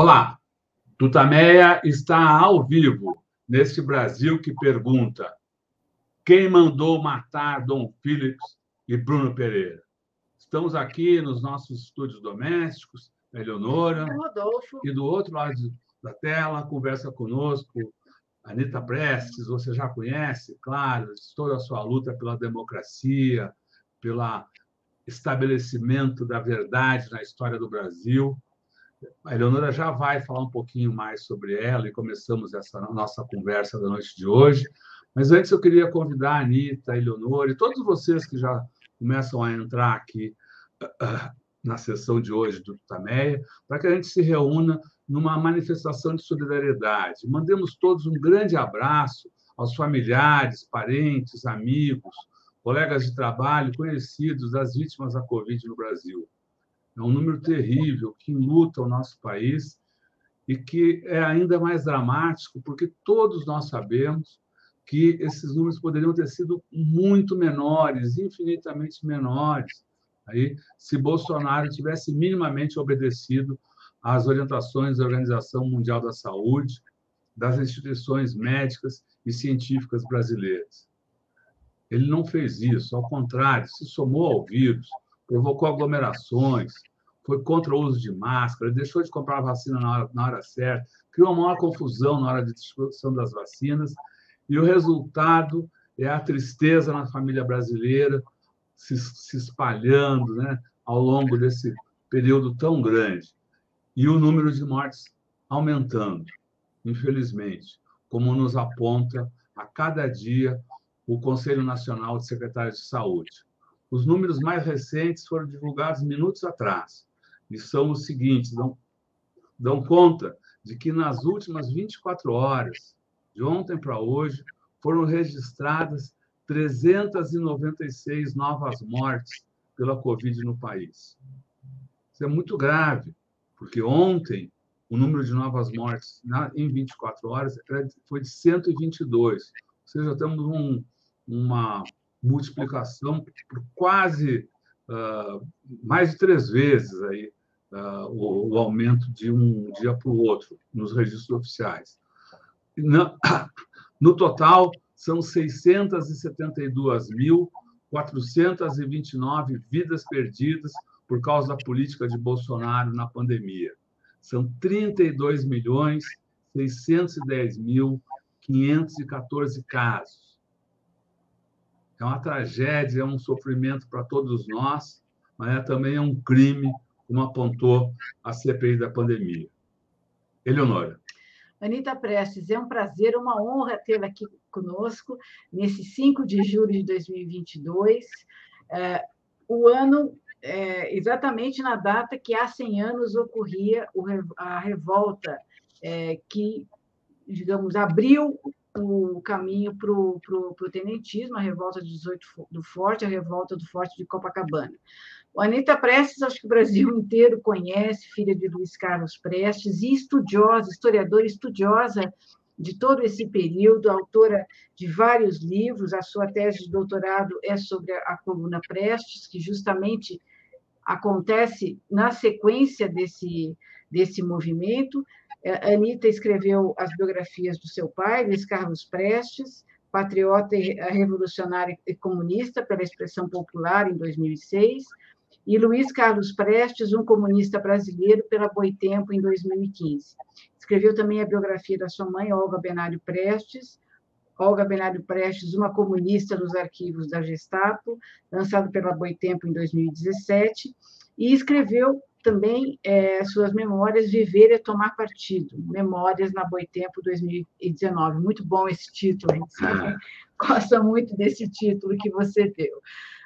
Olá, Tutameia está ao vivo neste Brasil que pergunta: quem mandou matar Dom Philips e Bruno Pereira? Estamos aqui nos nossos estúdios domésticos, a Eleonora, Rodolfo. e do outro lado da tela conversa conosco Anitta Prestes, você já conhece, claro, toda a sua luta pela democracia, pelo estabelecimento da verdade na história do Brasil. A Eleonora já vai falar um pouquinho mais sobre ela e começamos essa nossa conversa da noite de hoje. Mas antes eu queria convidar a Anitta, a Eleonora e todos vocês que já começam a entrar aqui na sessão de hoje do Tameia, para que a gente se reúna numa manifestação de solidariedade. Mandemos todos um grande abraço aos familiares, parentes, amigos, colegas de trabalho, conhecidos das vítimas da Covid no Brasil. É um número terrível que luta o nosso país e que é ainda mais dramático porque todos nós sabemos que esses números poderiam ter sido muito menores, infinitamente menores, aí se Bolsonaro tivesse minimamente obedecido às orientações da Organização Mundial da Saúde, das instituições médicas e científicas brasileiras. Ele não fez isso, ao contrário, se somou ao vírus, provocou aglomerações, foi contra o uso de máscara, deixou de comprar a vacina na hora, na hora certa, criou uma maior confusão na hora de distribuição das vacinas, e o resultado é a tristeza na família brasileira se, se espalhando né, ao longo desse período tão grande. E o número de mortes aumentando, infelizmente, como nos aponta a cada dia o Conselho Nacional de Secretários de Saúde. Os números mais recentes foram divulgados minutos atrás e são os seguintes: dão, dão conta de que nas últimas 24 horas, de ontem para hoje, foram registradas 396 novas mortes pela Covid no país. Isso é muito grave, porque ontem o número de novas mortes na, em 24 horas foi de 122. Ou seja, temos um, uma multiplicação por quase uh, mais de três vezes aí, uh, o, o, aumento de um dia para o outro nos registros oficiais. No, no total, são 672.429 vidas perdidas por causa da política de Bolsonaro na pandemia. São 32 milhões 610.514 casos é uma tragédia, é um sofrimento para todos nós, mas é também um crime, como apontou a CPI da pandemia. Eleonora. Anitta Prestes, é um prazer, uma honra tê-la aqui conosco nesse 5 de julho de 2022. É, o ano, é, exatamente na data que há 100 anos ocorria a revolta é, que, digamos, abriu o caminho para o tenentismo, a revolta de 18 do Forte, a revolta do Forte de Copacabana. Anitta Prestes, acho que o Brasil inteiro conhece, filha de Luiz Carlos Prestes, e estudiosa, historiadora estudiosa de todo esse período, autora de vários livros. A sua tese de doutorado é sobre a coluna Prestes, que justamente acontece na sequência desse, desse movimento. A Anitta escreveu as biografias do seu pai, Luiz Carlos Prestes, patriota revolucionário e comunista pela expressão popular, em 2006, e Luiz Carlos Prestes, um comunista brasileiro, pela Boitempo, em 2015. Escreveu também a biografia da sua mãe, Olga Benário Prestes, Olga Benário Prestes, uma comunista nos arquivos da Gestapo, lançado pela Boitempo em 2017, e escreveu também é, suas memórias Viver e Tomar Partido, Memórias na Boitempo 2019. Muito bom esse título, a gente gosta muito desse título que você deu.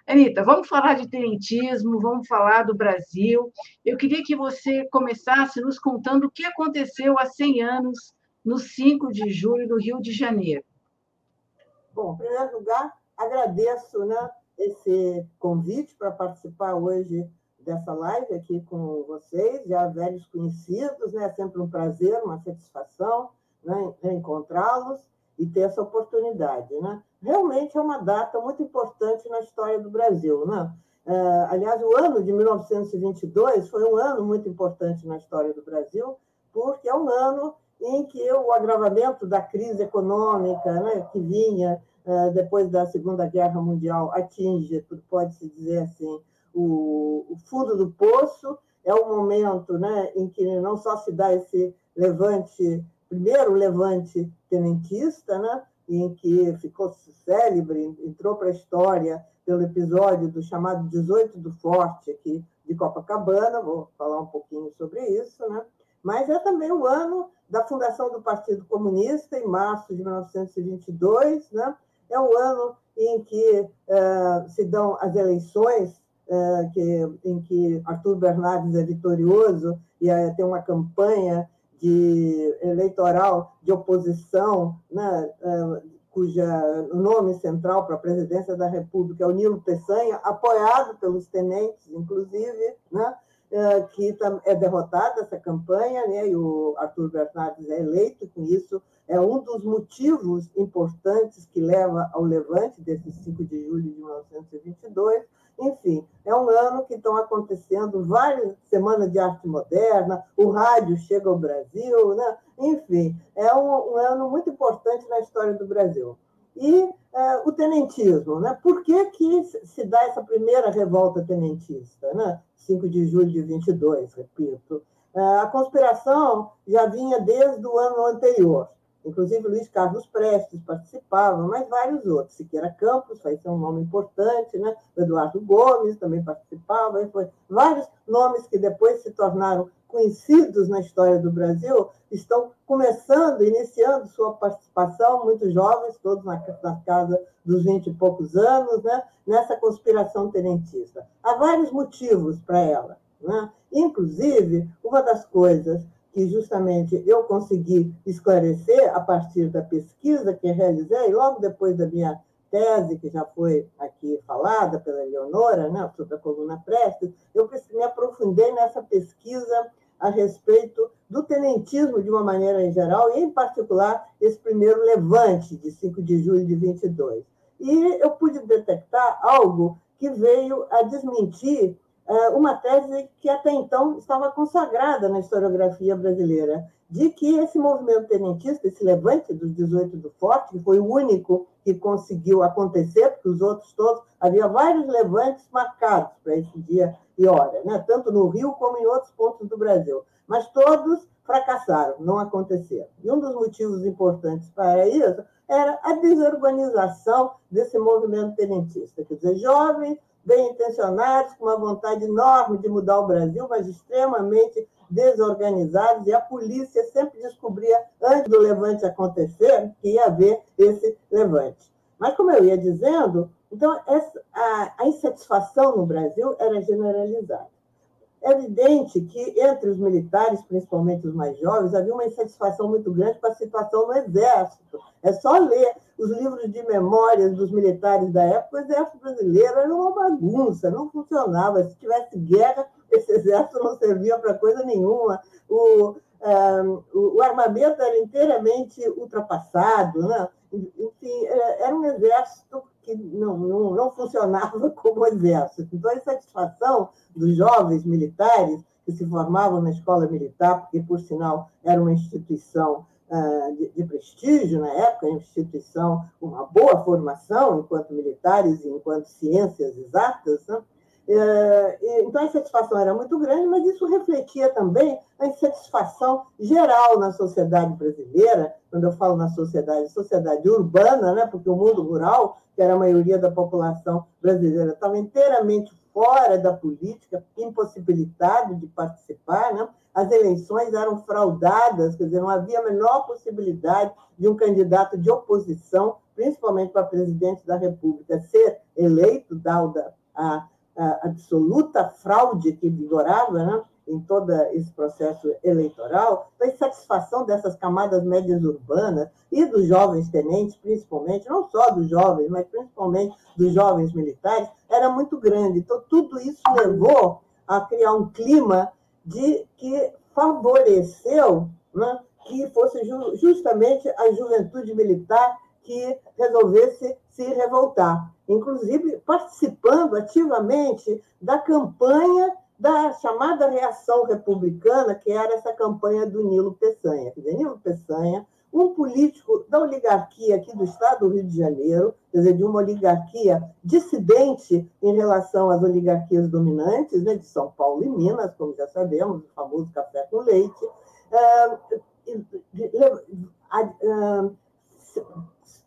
Anitta, vamos falar de tenentismo, vamos falar do Brasil. Eu queria que você começasse nos contando o que aconteceu há 100 anos, no 5 de julho, no Rio de Janeiro. Bom, em primeiro lugar, agradeço né, esse convite para participar hoje dessa live aqui com vocês, já velhos conhecidos, né? É sempre um prazer, uma satisfação né? encontrá-los e ter essa oportunidade, né? Realmente é uma data muito importante na história do Brasil, né? É, aliás, o ano de 1922 foi um ano muito importante na história do Brasil, porque é um ano em que o agravamento da crise econômica né, que vinha uh, depois da Segunda Guerra Mundial atinge, pode-se dizer assim, o, fundo do poço. É o momento né, em que não só se dá esse levante, primeiro levante tenentista, né, em que ficou célebre, entrou para a história pelo episódio do chamado 18 do Forte aqui de Copacabana, vou falar um pouquinho sobre isso, né? mas é também o ano da fundação do Partido Comunista, em março de 1922, né? é o ano em que uh, se dão as eleições, uh, que, em que Arthur Bernardes é vitorioso e uh, tem uma campanha de eleitoral de oposição, né, cuja nome central para a presidência da República é o Nilo Peçanha, apoiado pelos tenentes, inclusive, né, que é derrotada essa campanha, né, e o Arthur Bernardes é eleito, com isso é um dos motivos importantes que leva ao levante desse 5 de julho de 1922, enfim, é um ano que estão acontecendo várias semanas de arte moderna, o rádio chega ao Brasil, né? enfim, é um, um ano muito importante na história do Brasil. E é, o tenentismo, né? por que, que se dá essa primeira revolta tenentista, né? 5 de julho de 22, repito? É, a conspiração já vinha desde o ano anterior. Inclusive, Luiz Carlos Prestes participava, mas vários outros. Siqueira Campos, vai ser um nome importante, né? Eduardo Gomes também participava. Vários nomes que depois se tornaram conhecidos na história do Brasil estão começando, iniciando sua participação, muito jovens, todos na, na casa dos vinte e poucos anos, né? nessa conspiração tenentista. Há vários motivos para ela. Né? Inclusive, uma das coisas que justamente eu consegui esclarecer a partir da pesquisa que realizei logo depois da minha tese, que já foi aqui falada pela Leonora, né, sobre a coluna Prestes, eu me aprofundei nessa pesquisa a respeito do tenentismo de uma maneira em geral, e em particular esse primeiro levante de 5 de julho de 22. E eu pude detectar algo que veio a desmentir uma tese que até então estava consagrada na historiografia brasileira, de que esse movimento tenentista, esse levante dos 18 do Forte, que foi o único que conseguiu acontecer, porque os outros todos, havia vários levantes marcados para esse dia e hora, né? tanto no Rio como em outros pontos do Brasil, mas todos fracassaram, não aconteceram. E um dos motivos importantes para isso era a desorganização desse movimento tenentista, quer dizer, jovens bem intencionados, com uma vontade enorme de mudar o Brasil, mas extremamente desorganizados, e a polícia sempre descobria, antes do levante acontecer, que ia haver esse levante. Mas, como eu ia dizendo, então essa, a, a insatisfação no Brasil era generalizada. É evidente que entre os militares, principalmente os mais jovens, havia uma insatisfação muito grande com a situação no Exército. É só ler os livros de memórias dos militares da época, o Exército brasileiro era uma bagunça, não funcionava. Se tivesse guerra, esse Exército não servia para coisa nenhuma. O, o, armamento era inteiramente ultrapassado. Né? Enfim, é, era um exército que não, não, não funcionava como exército. Então, a insatisfação dos jovens militares que se formavam na escola militar, porque, por sinal, era uma instituição uh, de, de, prestígio na época, uma instituição uma boa formação enquanto militares e enquanto ciências exatas, né? Uh, então a insatisfação era muito grande, mas isso refletia também a insatisfação geral na sociedade brasileira, quando eu falo na sociedade, sociedade urbana, né? porque o mundo rural, que era a maioria da população brasileira, estava inteiramente fora da política, impossibilitado de participar, né? as eleições eram fraudadas, quer dizer, não havia a menor possibilidade de um candidato de oposição, principalmente para presidente da República, ser eleito, a, a absoluta fraude que vigorava né? em todo esse processo eleitoral, a insatisfação dessas camadas médias urbanas e dos jovens tenentes, principalmente, não só dos jovens, mas principalmente dos jovens militares, era muito grande. Então, tudo isso levou a criar um clima de que favoreceu né, que fosse ju justamente a juventude militar que resolvesse se revoltar, inclusive participando ativamente da campanha da chamada reação republicana, que era essa campanha do Nilo Peçanha. Quer dizer, Nilo Peçanha, um político da oligarquia aqui do estado do Rio de Janeiro, quer dizer, de uma oligarquia dissidente em relação às oligarquias dominantes, né, de São Paulo e Minas, como já sabemos, o famoso café com leite,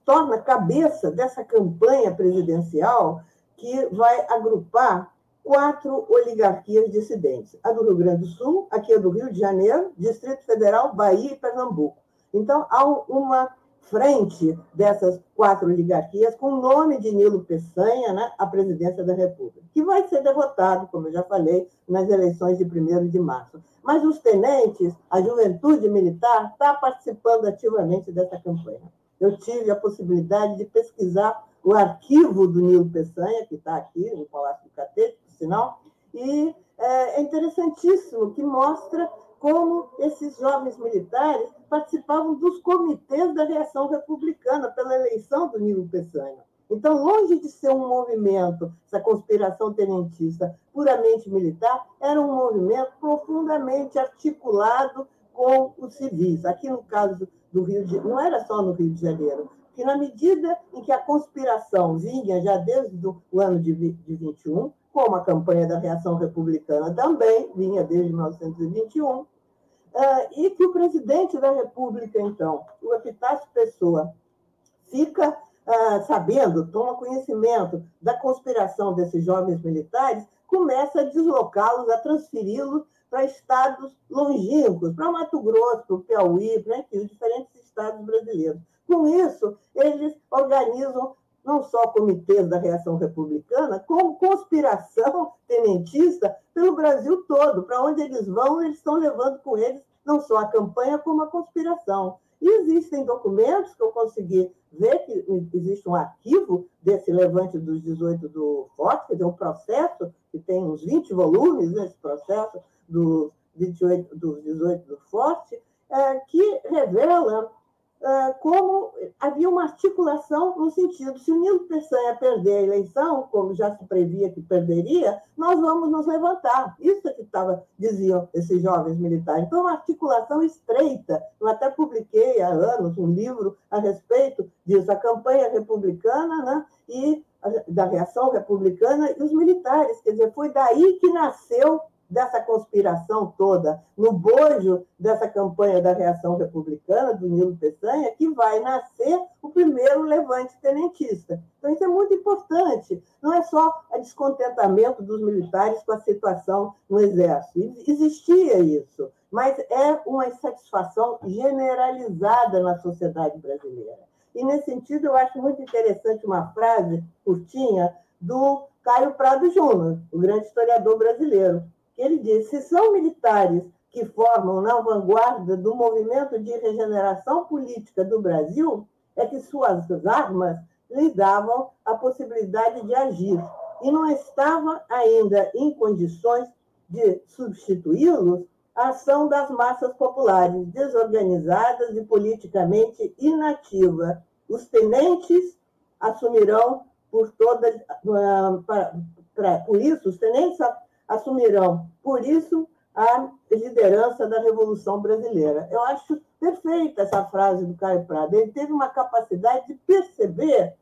torna cabeça dessa campanha presidencial que vai agrupar quatro oligarquias dissidentes: a do Rio Grande do Sul, aqui é do Rio de Janeiro, Distrito Federal, Bahia e Pernambuco. Então, há uma frente dessas quatro oligarquias com o nome de Nilo Peçanha né, à presidência da República, que vai ser derrotado, como eu já falei, nas eleições de 1 de março. Mas os tenentes, a juventude militar, está participando ativamente dessa campanha. Eu tive a possibilidade de pesquisar o arquivo do Nilo Peçanha, que está aqui no Palácio do Catete, por sinal, e é, é interessantíssimo que mostra como esses jovens militares participavam dos comitês da reação republicana pela eleição do Nilo Peçanha. Então, longe de ser um movimento, essa conspiração tenentista puramente militar, era um movimento profundamente articulado com os civis. Aqui no caso do Rio de não era só no Rio de Janeiro, que na medida em que a conspiração vinha já desde o ano de, de 21, como a campanha da reação republicana também vinha desde 1921, Uh, e que o presidente da República, então, o Epitácio Pessoa, fica uh, sabendo, toma conhecimento da conspiração desses jovens militares, começa a deslocá-los, a transferi-los para estados longínquos, para Mato Grosso, para o Piauí, para os diferentes estados brasileiros. Com isso, eles organizam não só comitês da reação republicana, como conspiração tenentista pelo Brasil todo. Para onde eles vão, eles estão levando com eles não só a campanha, como a conspiração. E existem documentos que eu consegui ver que existe um arquivo desse levante dos 18 do Forte, quer dizer, um processo que tem uns 20 volumes nesse processo dos 28, dos 18 do Forte, é, que revela é, como havia uma articulação no sentido, se o Nilo Peçanha perder a eleição, como já se previa que perderia, nós vamos nos levantar. Isso é que tava, diziam esses jovens militares. Então, uma articulação estreita. Eu até publiquei há anos um livro a respeito disso, a campanha republicana né, e da reação republicana e os militares. Quer dizer, foi daí que nasceu dessa conspiração toda, no bojo dessa campanha da reação republicana, do Nilo Peçanha, que vai nascer o primeiro levante tenentista. Então, isso é muito importante. Não é só o descontentamento dos militares com a situação no Exército. Existia isso, mas é uma insatisfação generalizada na sociedade brasileira. E, nesse sentido, eu acho muito interessante uma frase curtinha do Caio Prado Júnior, o grande historiador brasileiro, ele diz: se são militares que formam na vanguarda do movimento de regeneração política do Brasil, é que suas armas lhe davam a possibilidade de agir e não estava ainda em condições de substituí-los a ação das massas populares, desorganizadas e politicamente inativa. Os tenentes assumirão por todas, ah, por isso, os tenentes assumirão, por isso, a liderança da Revolução Brasileira. Eu acho perfeita essa frase do Caio Prado. Ele teve uma capacidade de perceber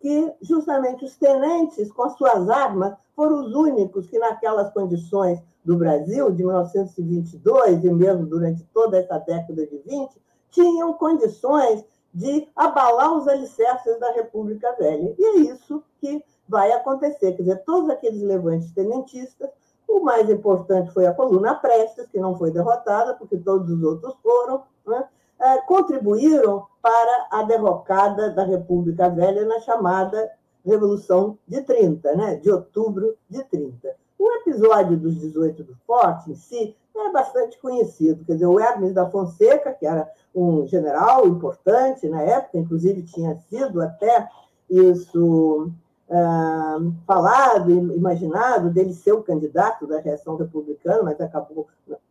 que justamente os tenentes, com as suas armas, foram os únicos que, naquelas condições do Brasil, de 1922, e mesmo durante toda essa década de 20, tinham condições de abalar os alicerces da República Velha. E é isso que vai acontecer. Quer dizer, todos aqueles levantes tenentistas o mais importante foi a coluna Prestes, que não foi derrotada, porque todos os outros foram, né? é, contribuíram para a derrocada da República Velha na chamada Revolução de 30, né? de outubro de 30. O episódio dos 18 do Forte, em si, é bastante conhecido. Quer dizer, o Hermes da Fonseca, que era um general importante na época, inclusive tinha sido até isso uh, falado, imaginado dele ser o candidato da reação republicana, mas acabou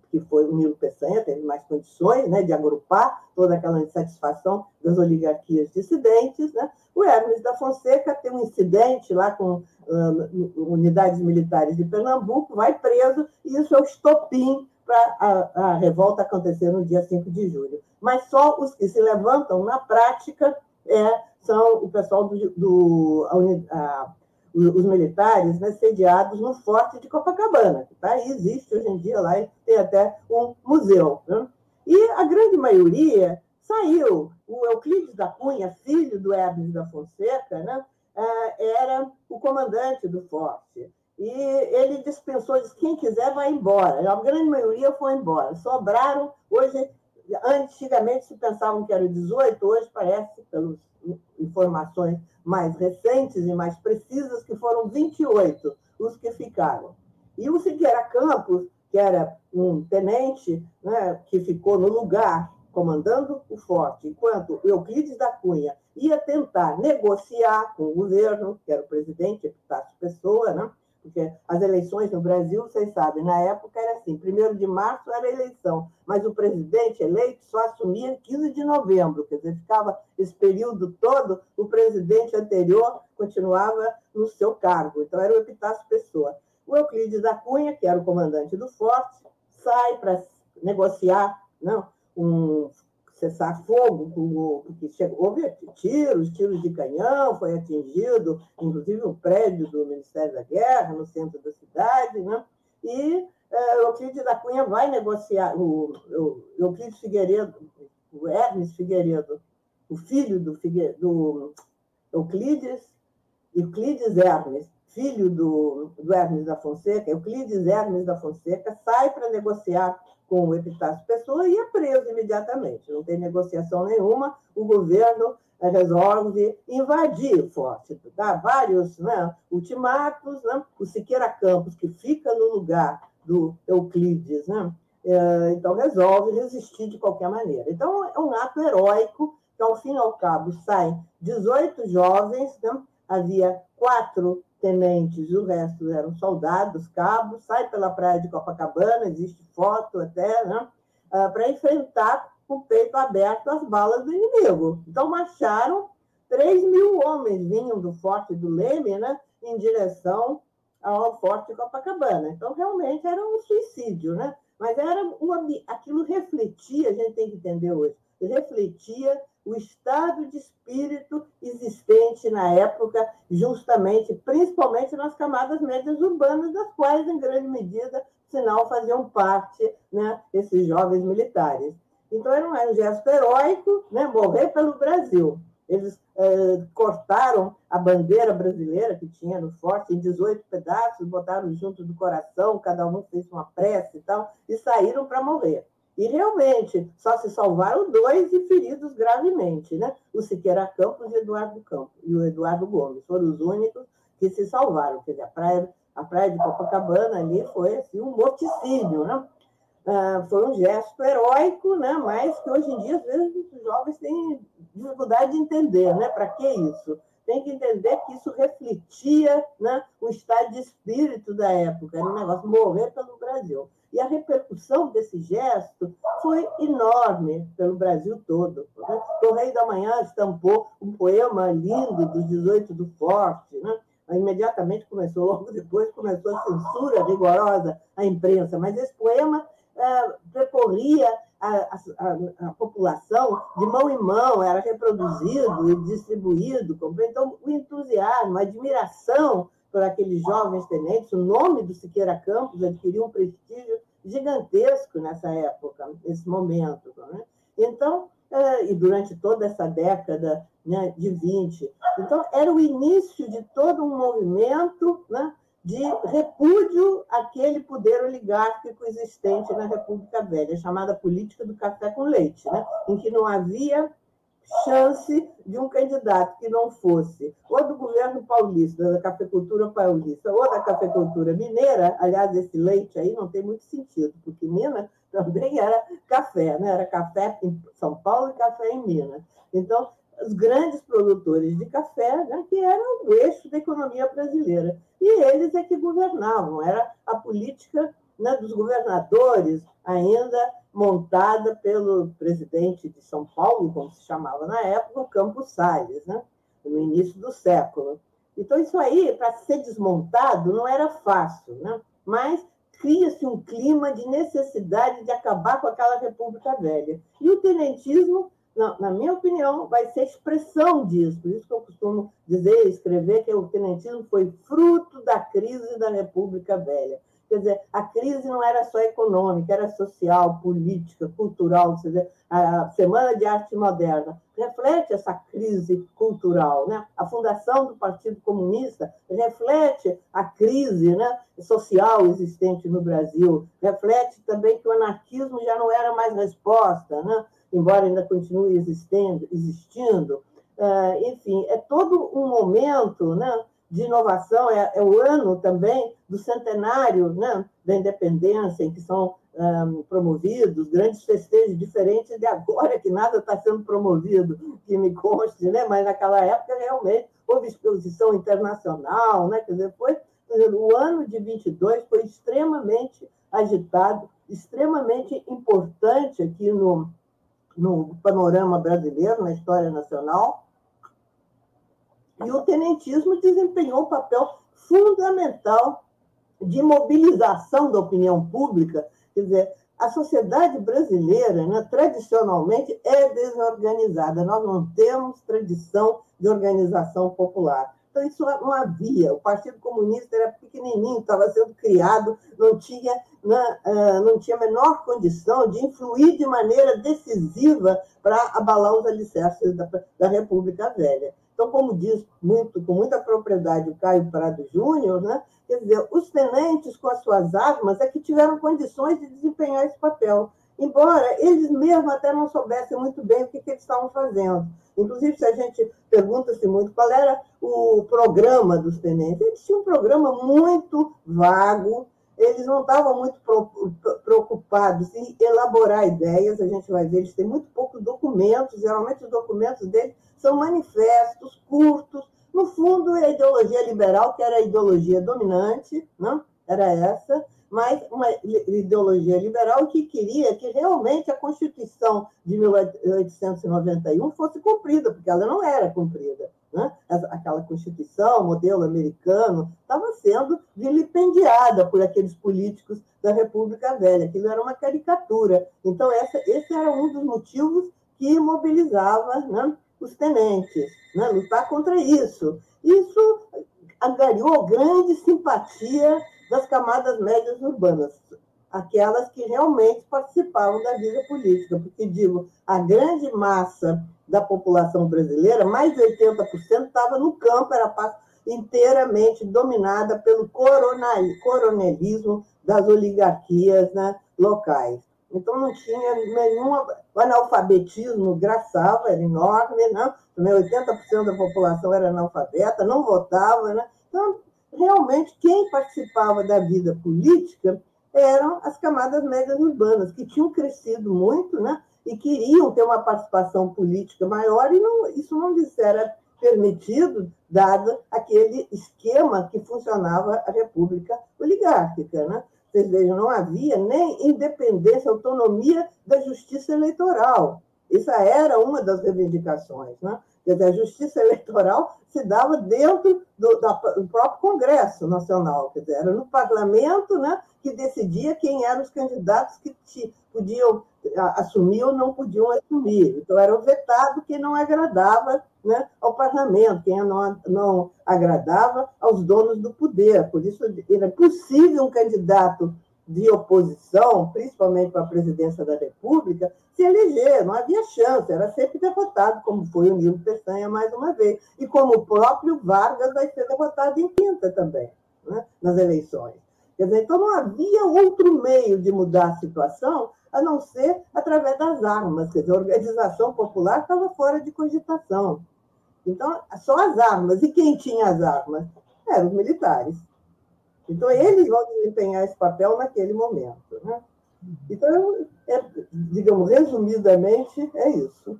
que foi o Nilo Peçanha, teve mais condições né, de agrupar toda aquela insatisfação das oligarquias dissidentes. Né? O Hermes da Fonseca tem um incidente lá com unidades militares de Pernambuco, vai preso, e isso é o estopim para a, a, revolta acontecer no dia 5 de julho. Mas só os que se levantam na prática é, são o pessoal do, do a, os militares né, sediados no Forte de Copacabana, que tá existe hoje em dia lá, e tem até um museu. Né? E a grande maioria saiu. O Euclides da Cunha, filho do Hermes da Fonseca, né, é, era o comandante do Forte. E ele dispensou, disse, quem quiser vai embora. A grande maioria foi embora. Sobraram, hoje, antigamente se pensavam que eram 18, hoje parece, pelas informações mais recentes e mais precisas, que foram 28 os que ficaram. E o Siqueira Campos, que era um tenente né, que ficou no lugar comandando o forte, enquanto Euclides da Cunha ia tentar negociar com o governo, que era o presidente Epitácio Pessoa, né, porque as eleições no Brasil, vocês sabem, na época era assim, primeiro de março era eleição, mas o presidente eleito só assumia 15 de novembro, quer dizer, ficava esse período todo, o presidente anterior continuava no seu cargo, então era o Epitácio Pessoa. O Euclides da Cunha, que era o comandante do forte, sai para negociar não, um cessar fogo, porque chegou, houve tiros, tiros de canhão, foi atingido, inclusive, o prédio do Ministério da Guerra, no centro da cidade, né? e é, Euclides da Cunha vai negociar, o, o Euclides Figueiredo, o Hermes Figueiredo, o filho do, Figue, do Euclides, Euclides Hermes, filho do, do Hermes da Fonseca, Euclides Hermes da Fonseca, sai para negociar com o Epitácio Pessoa e é preso imediatamente. Não tem negociação nenhuma, o governo resolve invadir o forte, dá vários né, ultimatos. Né? O Siqueira Campos, que fica no lugar do Euclides, né? Eh, então resolve resistir de qualquer maneira. Então é um ato heróico que, ao fim e ao cabo, saem 18 jovens, né? havia quatro tenentes, o resto eram soldados, cabos, sai pela praia de Copacabana, existe foto até, né? Ah, para enfrentar com o peito aberto as balas do inimigo. Então, marcharam 3 mil homens, vinham do Forte do Leme, né? em direção ao Forte Copacabana. Então, realmente era um suicídio, né? Mas era uma, aquilo refletia, a gente tem que entender hoje, refletia o estado de espírito existente na época, justamente, principalmente nas camadas médias urbanas, das quais, em grande medida, sinal faziam parte né, esses jovens militares. Então, era um, gesto heróico né, morrer pelo Brasil. Eles eh, cortaram a bandeira brasileira que tinha no forte em 18 pedaços, botaram junto do coração, cada um fez uma prece e tal, e saíram para morrer. E realmente, só se salvaram dois e feridos gravemente, né? O Siqueira Campos e Eduardo Campos, e o Eduardo Gomes. Foram os únicos que se salvaram. Quer dizer, a praia, a praia de Copacabana ali foi assim, um morticínio, né? Ah, foi um gesto heróico, né? mas que hoje em dia, às vezes, os jovens têm dificuldade de entender, né? Para que isso? Tem que entender que isso refletia né, o estado de espírito da época, era um negócio morrer pelo Brasil. E a repercussão desse gesto foi enorme pelo Brasil todo. Né? Correio da Manhã estampou um poema lindo dos 18 do Forte, né? imediatamente começou, logo depois começou a censura rigorosa à imprensa, mas esse poema é, percorria a, a, a, população de mão em mão, era reproduzido e distribuído. Então, o entusiasmo, a admiração por aqueles jovens tenentes. O nome do Siqueira Campos adquiriu um prestígio gigantesco nessa época, nesse momento. Né? Então, é, e durante toda essa década né, de 20. Então, era o início de todo um movimento né, de repúdio àquele poder oligárquico existente na República Velha, chamada política do café com leite, né, em que não havia chance de um candidato que não fosse ou do governo paulista, da cafeicultura paulista, ou da cafeicultura mineira, aliás, esse leite aí não tem muito sentido, porque Minas também era café, né? era café em São Paulo e café em Minas. Então, os grandes produtores de café, né, que eram o eixo da economia brasileira. E eles é que governavam, era a política né, dos governadores, ainda montada pelo presidente de São Paulo, como se chamava na época, o Campos Salles, né? no início do século. Então, isso aí, para ser desmontado, não era fácil, né? mas cria-se um clima de necessidade de acabar com aquela República Velha. E o tenentismo, na minha opinião, vai ser expressão disso. Por isso que eu costumo dizer e escrever que o tenentismo foi fruto da crise da República Velha. Quer dizer, a crise não era só econômica, era social, política, cultural. Quer dizer, a Semana de Arte Moderna reflete essa crise cultural. Né? A fundação do Partido Comunista reflete a crise né, social existente no Brasil, reflete também que o anarquismo já não era mais resposta, né? embora ainda continue existindo. existindo. Uh, enfim, é todo um momento né, de inovação, é, é, o ano também do centenário né, da independência, em que são um, promovidos grandes festejos diferentes de agora, que nada está sendo promovido, que me conste, né? mas naquela época realmente houve exposição internacional, né? quer dizer, foi, dizer, o ano de 22 foi extremamente agitado, extremamente importante aqui no, no panorama brasileiro, na história nacional, e o tenentismo desempenhou um papel fundamental de mobilização da opinião pública. Quer dizer, a sociedade brasileira, né, tradicionalmente, é desorganizada. Nós não temos tradição de organização popular. Então, isso não havia. O Partido Comunista era pequenininho, estava sendo criado, não tinha, né, eh, não tinha a menor condição de influir de maneira decisiva para abalar os alicerces da, da República Velha. Então, como diz muito, com muita propriedade o Caio Prado Júnior, né? quer dizer, os tenentes com as suas armas é que tiveram condições de desempenhar esse papel, embora eles mesmos até não soubessem muito bem o que, que eles estavam fazendo. Inclusive, se a gente pergunta-se muito qual era o programa dos tenentes, eles tinham um programa muito vago, eles não estavam muito preocupados em elaborar ideias, a gente vai ver, eles têm muito poucos documentos, geralmente os documentos deles são manifestos curtos. No fundo, é a ideologia liberal, que era a ideologia dominante, não? era essa, mas uma ideologia liberal que queria que realmente a Constituição de 1891 fosse cumprida, porque ela não era cumprida. Né? Aquela Constituição, modelo americano, estava sendo vilipendiada por aqueles políticos da República Velha. Aquilo era uma caricatura. Então, essa, esse era um dos motivos que mobilizava né, os tenentes, né? lutar contra isso. Isso angariou grande simpatia das camadas médias urbanas, aquelas que realmente participavam da vida política, porque, digo, a grande massa da população brasileira, mais de 80%, estava no campo, era inteiramente dominada pelo coronelismo das oligarquias né, locais. Então, não tinha nenhuma. O analfabetismo graçava, era enorme, né? 80% da população era analfabeta, não votava. Né? Então, realmente, quem participava da vida política eram as camadas médias urbanas, que tinham crescido muito né? e queriam ter uma participação política maior, e não, isso não lhes era permitido, dado aquele esquema que funcionava a República Oligárquica. Né? Vocês vejam, não havia nem independência, autonomia da justiça eleitoral. Isso era uma das reivindicações. Né? Quer dizer, a justiça eleitoral se dava dentro do, do próprio Congresso Nacional, quer dizer, era no parlamento né, que decidia quem eram os candidatos que podiam assumir ou não podiam assumir. Então, era o vetado que não agradava né, ao parlamento, quem não, não agradava aos donos do poder. Por isso, era possível um candidato de oposição, principalmente para a presidência da República, se eleger, não havia chance, era sempre derrotado, como foi o Nilo Peçanha mais uma vez, e como o próprio Vargas vai ser derrotado em quinta também, né, nas eleições. Quer dizer, então não havia outro meio de mudar a situação a não ser através das armas. Quer dizer, a organização popular estava fora de cogitação. Então, só as armas. E quem tinha as armas? Eram os militares. Então, eles vão desempenhar esse papel naquele momento. Né? Então, é, digamos, resumidamente, é isso.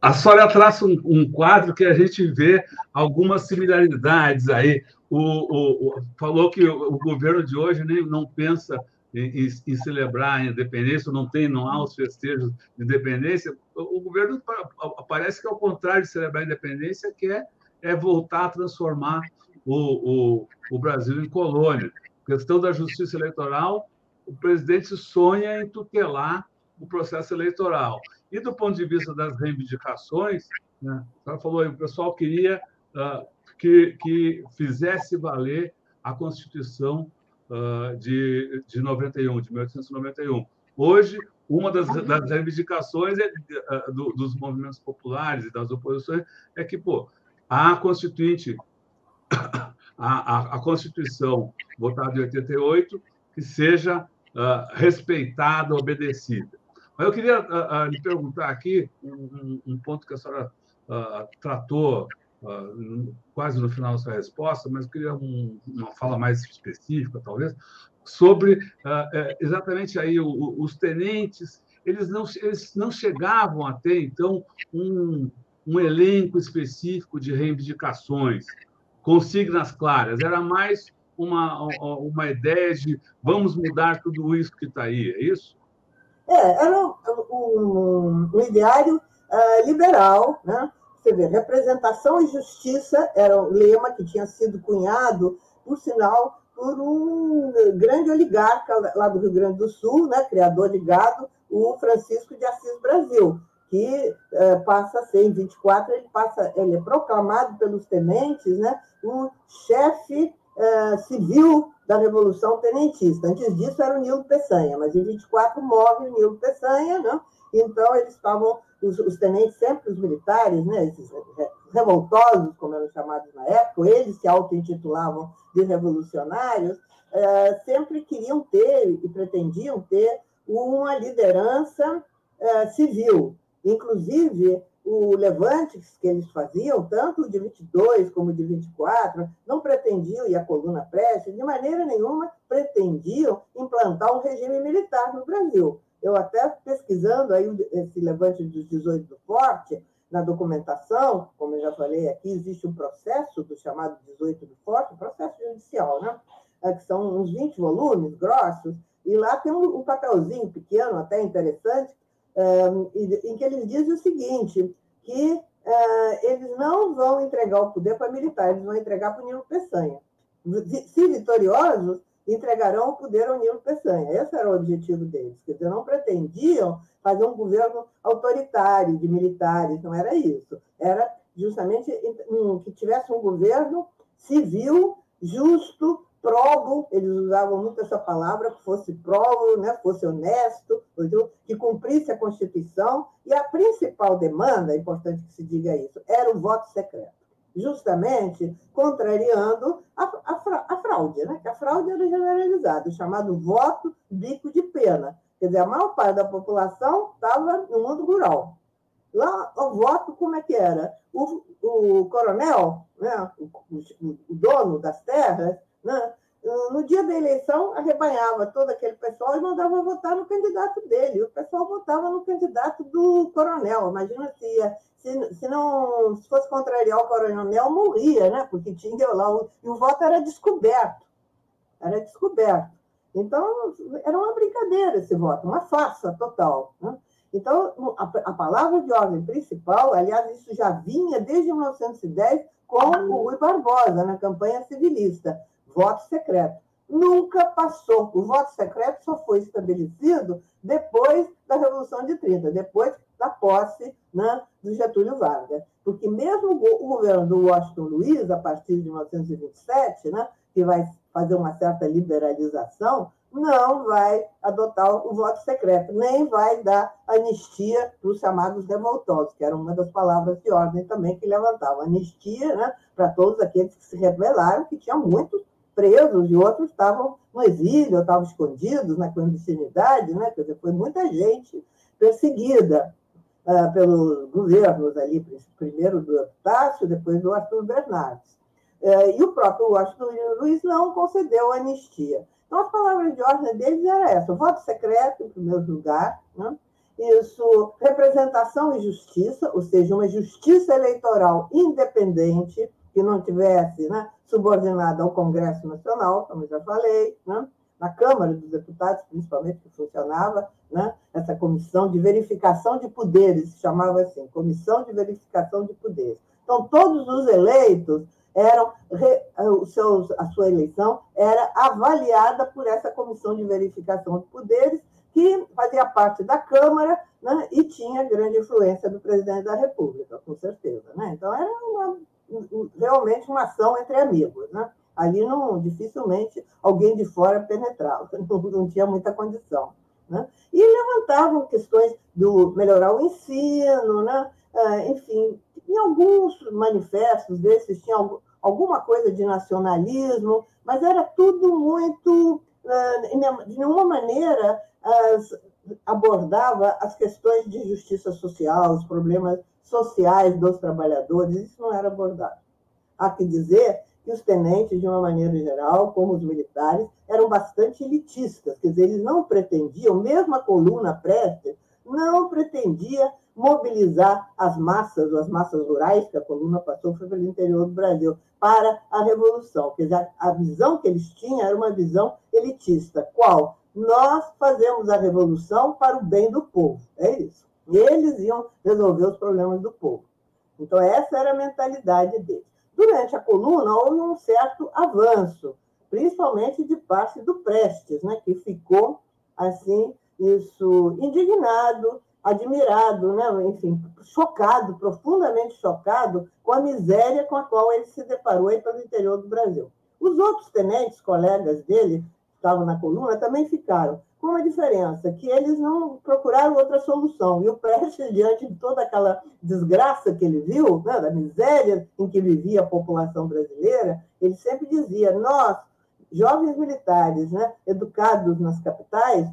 A Sória traça um, um, quadro que a gente vê algumas similaridades aí. o, o, falou que o, o, governo de hoje nem, não pensa em, celebrar a independência, não tem, não há os festejos de independência. O, governo parece que, ao contrário de celebrar a independência, quer é voltar a transformar o, o, o Brasil em colônia. Questão da justiça eleitoral, o presidente sonha em tutelar o processo eleitoral. E do ponto de vista das reivindicações, né, ela falou, o pessoal queria uh, que, que fizesse valer a Constituição uh, de, de 91, de 1891. Hoje, uma das, das reivindicações é, uh, do, dos movimentos populares e das oposições é que, pô, a Constituinte, a, a, a Constituição votada em 88, que seja uh, respeitada, obedecida. Mas eu queria lhe perguntar aqui um, um, ponto que a senhora tratou quase no final da sua resposta, mas queria um, uma fala mais específica, talvez, sobre é, exatamente aí os tenentes, eles não, eles não chegavam a ter, então, um, um elenco específico de reivindicações, consignas claras, era mais uma, uma ideia de vamos mudar tudo isso que está aí, é isso? É, era um, um, um ideário uh, liberal, né? Você vê, representação e justiça era o lema que tinha sido cunhado, por sinal, por um grande oligarca lá do Rio Grande do Sul, né? criador de gado, o Francisco de Assis Brasil, que uh, passa a ser, em 24, ele, passa, ele é proclamado pelos tenentes né? o chefe uh, civil da Revolução Tenentista. Antes disso era o Nilo Peçanha, mas em 24 morre o Nilo Peçanha, né? então eles estavam, os, os, tenentes, sempre os militares, né? esses revoltosos, como eram chamados na época, eles se auto-intitulavam de revolucionários, é, sempre queriam ter e pretendiam ter uma liderança é, civil. Inclusive, o levante que eles faziam, tanto de 22 como de 24, não pretendiam, e a coluna Preste, de maneira nenhuma pretendiam implantar um regime militar no Brasil. Eu até pesquisando aí esse levante dos 18 do Forte, na documentação, como eu já falei aqui, existe um processo do chamado 18 do Forte, processo judicial, né? É, que são uns 20 volumes grossos, e lá tem um papelzinho pequeno, até interessante, em que eles dizem o seguinte, que eles não vão entregar o poder para militares, eles vão entregar para o Nilo Peçanha. Se vitoriosos, entregarão o poder ao Nilo Peçanha. Esse era o objetivo deles. Quer dizer, não pretendiam fazer um governo autoritário de militares, não era isso. Era justamente que tivesse um governo civil, justo, probo, eles usavam muito essa palavra, que fosse probo, né, fosse honesto, que cumprisse a Constituição, e a principal demanda, é importante que se diga isso, era o voto secreto, justamente contrariando a, a, a fraude, né? que a fraude era generalizada, chamado voto bico de pena. Quer dizer, a maior parte da população estava no mundo rural. Lá, o voto, como é que era? O, o coronel, né, o, o, o dono das terras, né? No dia da eleição, arrebanhava todo aquele pessoal e mandava votar no candidato dele. O pessoal votava no candidato do coronel. Imagina se, se, se não se fosse contrariar o coronel, morria, né? Porque tinha lá. O, e o voto era descoberto. Era descoberto. Então, era uma brincadeira esse voto, uma farsa total. Né? Então, a, a, palavra de ordem principal, aliás, isso já vinha desde 1910 com o Rui Barbosa, na campanha civilista voto secreto. Nunca passou. O voto secreto só foi estabelecido depois da Revolução de 30, depois da posse né, do Getúlio Vargas. Porque mesmo o governo do Washington Luiz, a partir de 1927, né, que vai fazer uma certa liberalização, não vai adotar o voto secreto, nem vai dar anistia para os chamados revoltosos, que era uma das palavras de ordem também que levantava. Anistia né, para todos aqueles que se rebelaram, que tinham muitos presos e outros estavam no exílio, estavam escondidos na clandestinidade, né? Quer dizer, foi muita gente perseguida uh, pelos governos ali, primeiro do Epitácio, depois do Arthur Bernardes. Uh, e o próprio Washington Luiz não concedeu anistia. Então, as palavras de ordem deles eram essa: voto secreto, em primeiro lugar, né? isso, representação e justiça, ou seja, uma justiça eleitoral independente, que não tivesse né, subordinada ao Congresso Nacional, como já falei, né, na Câmara dos Deputados, principalmente, que funcionava né, essa comissão de verificação de poderes, se chamava assim, Comissão de Verificação de Poderes. Então, todos os eleitos eram a sua eleição era avaliada por essa comissão de verificação de poderes que fazia parte da Câmara né, e tinha grande influência do presidente da República, com certeza. Né? Então, era uma, realmente uma ação entre amigos. Né? Ali, não, dificilmente, alguém de fora penetrava, não, não tinha muita condição. Né? E levantavam questões do melhorar o ensino, né? Ah, enfim, em alguns manifestos desses tinha alguma coisa de nacionalismo, mas era tudo muito, ah, de nenhuma maneira, abordava as questões de justiça social, os problemas sociais dos trabalhadores, isso não era abordado. Há que dizer que os tenentes, de uma maneira geral, como os militares, eram bastante elitistas, quer dizer, eles não pretendiam, mesmo a coluna Prestes, não pretendia mobilizar as massas, as massas rurais, que a coluna passou foi pelo interior do Brasil, para a revolução. Quer dizer, a visão que eles tinham era uma visão elitista. Qual? nós fazemos a revolução para o bem do povo. É isso. Eles iam resolver os problemas do povo. Então, essa era a mentalidade deles. Durante a coluna, houve um certo avanço, principalmente de parte do Prestes, né, que ficou, assim, isso, indignado, admirado, né, enfim, chocado, profundamente chocado com a miséria com a qual ele se deparou aí pelo interior do Brasil. Os outros tenentes, colegas dele, estavam na coluna também ficaram. Com uma diferença, que eles não procuraram outra solução. E o Prestes, diante de toda aquela desgraça que ele viu, né, da miséria em que vivia a população brasileira, ele sempre dizia: nós, jovens militares, né, educados nas capitais,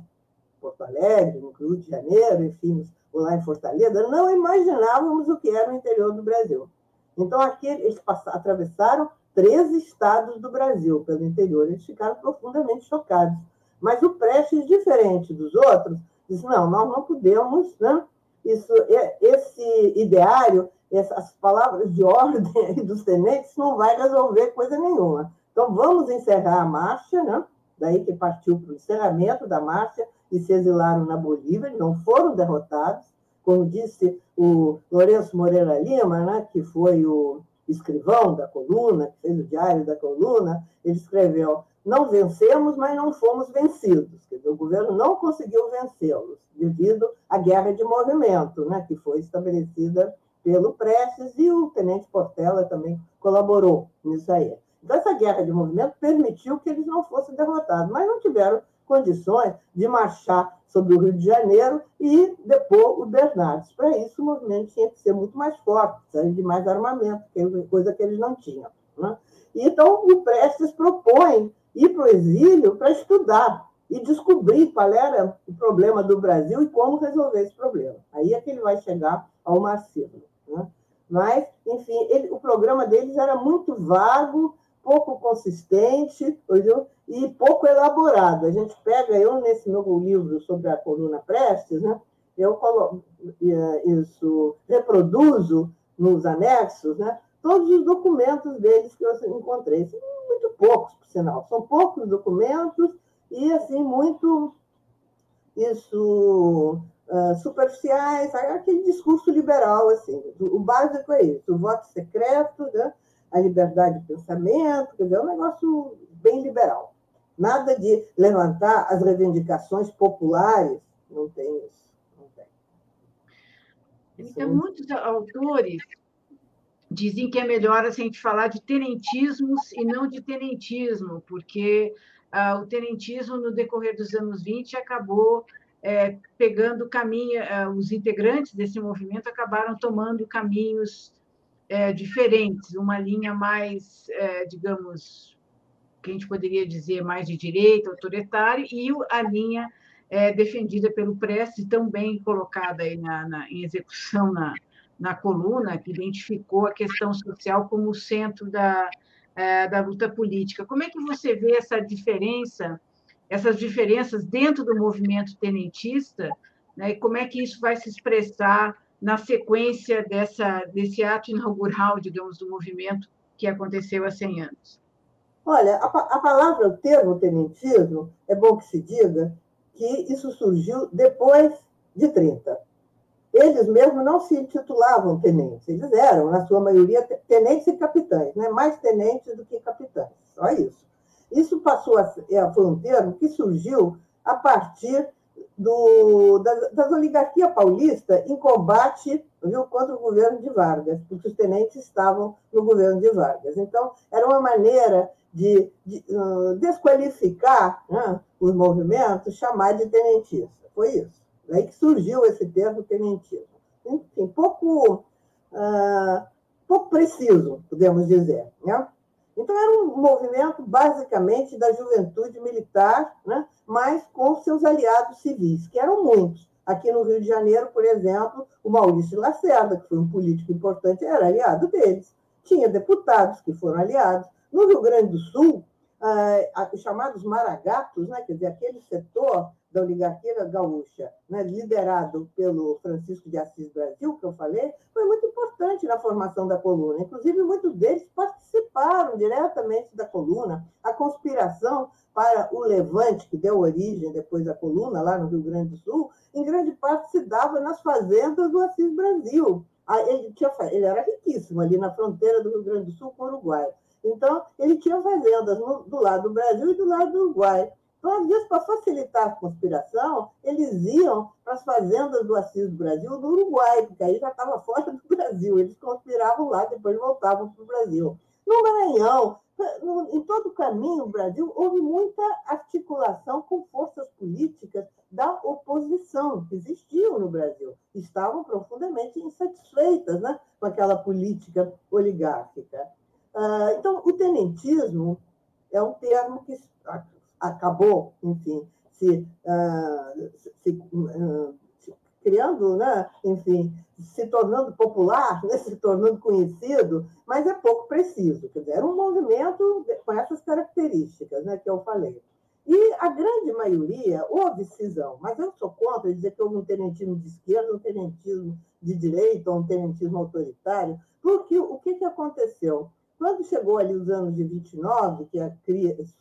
Porto Alegre, no Rio de Janeiro, enfim, lá em Fortaleza, não imaginávamos o que era o interior do Brasil. Então, aqui eles passaram, atravessaram 13 estados do Brasil pelo interior. Eles ficaram profundamente chocados. Mas o Prestes, diferente dos outros, disse: não, nós não podemos, né? Isso, esse ideário, essas palavras de ordem dos tenentes não vai resolver coisa nenhuma. Então, vamos encerrar a marcha, né? daí que partiu para o encerramento da marcha e se exilaram na Bolívia, não foram derrotados. Como disse o Lourenço Moreira Lima, né? que foi o escrivão da coluna, que fez o diário da coluna, ele escreveu: não vencemos, mas não fomos vencidos. Quer dizer, o governo não conseguiu vencê-los devido à guerra de movimento, né, que foi estabelecida pelo Prestes e o tenente Portela também colaborou nisso aí. Então, essa guerra de movimento permitiu que eles não fossem derrotados, mas não tiveram condições de marchar sobre o Rio de Janeiro e depor o Bernardes. Para isso, o movimento tinha que ser muito mais forte, precisava de mais armamento, é coisa que eles não tinham. Né? Então, o Prestes propõe ir para o exílio para estudar e descobrir qual era o problema do Brasil e como resolver esse problema. Aí é que ele vai chegar ao marxismo. Né? Mas, enfim, ele, o programa deles era muito vago, pouco consistente e pouco elaborado. A gente pega, eu nesse meu livro sobre a coluna Prestes, né, eu colo, isso, reproduzo nos anexos né, todos os documentos deles que eu encontrei. São muito poucos, por sinal. São poucos documentos e, assim, muito isso uh, superficiais, aquele discurso liberal, assim. O básico é isso, o voto secreto, né? a liberdade de pensamento, quer dizer, é um negócio bem liberal. Nada de levantar as reivindicações populares, não tem isso. Não tem. Então, muitos autores dizem que é melhor assim, a gente falar de tenentismos e não de tenentismo, porque ah, o tenentismo, no decorrer dos anos 20, acabou é, pegando caminho, ah, os integrantes desse movimento acabaram tomando caminhos é, diferentes, uma linha mais, é, digamos, que a gente poderia dizer mais de direita, autoritária, e a linha é, defendida pelo Prestes, tão bem colocada aí na, na, em execução na, na coluna, que identificou a questão social como o centro da, é, da luta política. Como é que você vê essa diferença, essas diferenças dentro do movimento tenentista, né, e como é que isso vai se expressar na sequência dessa, desse ato inaugural, digamos, do movimento que aconteceu há 100 anos? Olha, a, a palavra, o termo tenentismo, é bom que se diga que isso surgiu depois de 30. Eles mesmos não se intitulavam tenentes, eles eram, na sua maioria, tenentes e capitães, né? mais tenentes do que capitães, só isso. Isso passou a, foi um termo que surgiu a partir do, das, das oligarquias paulistas em combate viu, contra o governo de Vargas, porque os tenentes estavam no governo de Vargas. Então, era uma maneira de, de uh, desqualificar né, os movimentos, chamar de tenentista. Foi isso. Daí que surgiu esse termo tenentismo. Enfim, pouco, uh, pouco preciso, podemos dizer. Né? Então, era um movimento basicamente da juventude militar, né? mas com seus aliados civis, que eram muitos. Aqui no Rio de Janeiro, por exemplo, o Maurício Lacerda, que foi um político importante, era aliado deles. Tinha deputados que foram aliados. No Rio Grande do Sul, ah, os chamados maragatos, né, quer dizer, aquele setor da oligarquia gaúcha, né, liderado pelo Francisco de Assis Brasil, que eu falei, foi muito importante na formação da coluna. Inclusive, muitos deles participaram diretamente da coluna. A conspiração para o levante, que deu origem depois à coluna, lá no Rio Grande do Sul, em grande parte se dava nas fazendas do Assis Brasil. Ah, ele, tinha, ele era riquíssimo ali na fronteira do Rio Grande do Sul com o Uruguai. Então, ele tinha fazendas no, do lado do Brasil e do lado do Uruguai. Então, às vezes, para facilitar a conspiração, eles iam para as fazendas do Assis do Brasil no Uruguai, porque aí já estava fora do Brasil. Eles conspiravam lá, depois voltavam para o Brasil. No Maranhão, em todo o caminho, o Brasil, houve muita articulação com forças políticas da oposição que existiam no Brasil. Estavam profundamente insatisfeitas né, com aquela política oligárquica. Ah, então, o tenentismo é um termo que acabou, enfim, se, ah, se, ah, se criando, né? enfim, se tornando popular, né? se tornando conhecido, mas é pouco preciso. Quer dizer, era um movimento com essas características né, que eu falei. E a grande maioria houve cisão, mas eu sou contra dizer que houve um tenentismo de esquerda, um tenentismo de direita, um tenentismo autoritário, porque o que, que aconteceu? Quando chegou ali os anos de 29, que a,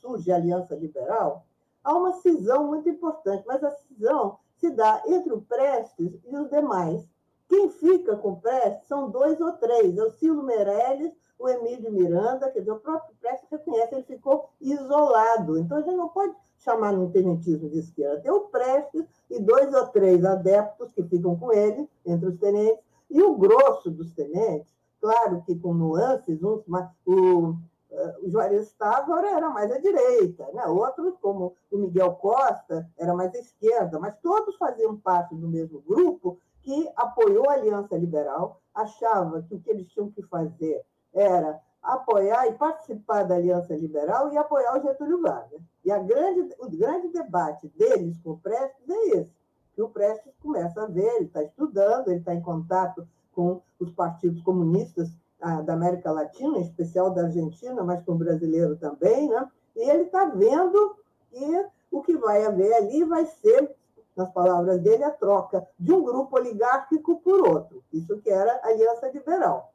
surge a Aliança Liberal, há uma cisão muito importante, mas a cisão se dá entre o Prestes e os demais. Quem fica com o Prestes são dois ou três, é o Cilo Meirelles, o Emílio Miranda, quer dizer, o próprio Prestes reconhece, ele ficou isolado. Então, a gente não pode chamar no tenentismo de esquerda. Tem o Prestes e dois ou três adeptos que ficam com ele, entre os tenentes, e o grosso dos tenentes claro que com nuances, uns, o, eh, o Juarez Távora era mais à direita, né? outros, como o Miguel Costa, era mais à esquerda, mas todos faziam parte do mesmo grupo que apoiou a Aliança Liberal, achava que o que eles tinham que fazer era apoiar e participar da Aliança Liberal e apoiar o Getúlio Vargas. E a grande, o grande debate deles com o Prestes é esse, que o Prestes começa a ver, ele está estudando, ele está em contato com os partidos comunistas ah, da América Latina, em especial da Argentina, mas com o brasileiro também, né? e ele está vendo que o que vai haver ali vai ser, nas palavras dele, a troca de um grupo oligárquico por outro. Isso que era a Aliança Liberal.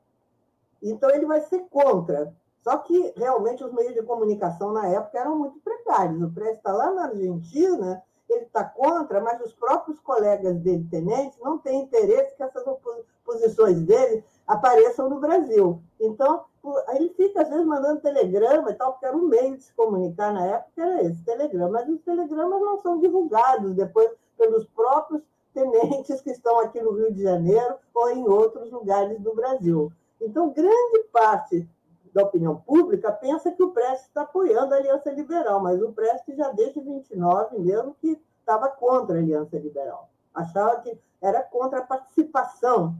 Então, ele vai ser contra. Só que, realmente, os meios de comunicação na época eram muito precários. O Prestes está lá na Argentina, ele está contra, mas os próprios colegas dele, tenentes, não têm interesse que essas posições dele apareçam no Brasil. Então, ele fica, às vezes, mandando telegrama e tal, porque era um meio de se comunicar na época, era esse, telegrama. Mas os telegramas não são divulgados depois pelos próprios tenentes que estão aqui no Rio de Janeiro ou em outros lugares do Brasil. Então, grande parte da opinião pública pensa que o Prestes está apoiando a Aliança Liberal, mas o Prestes já desde 29 mesmo que estava contra a Aliança Liberal. Achava que era contra a participação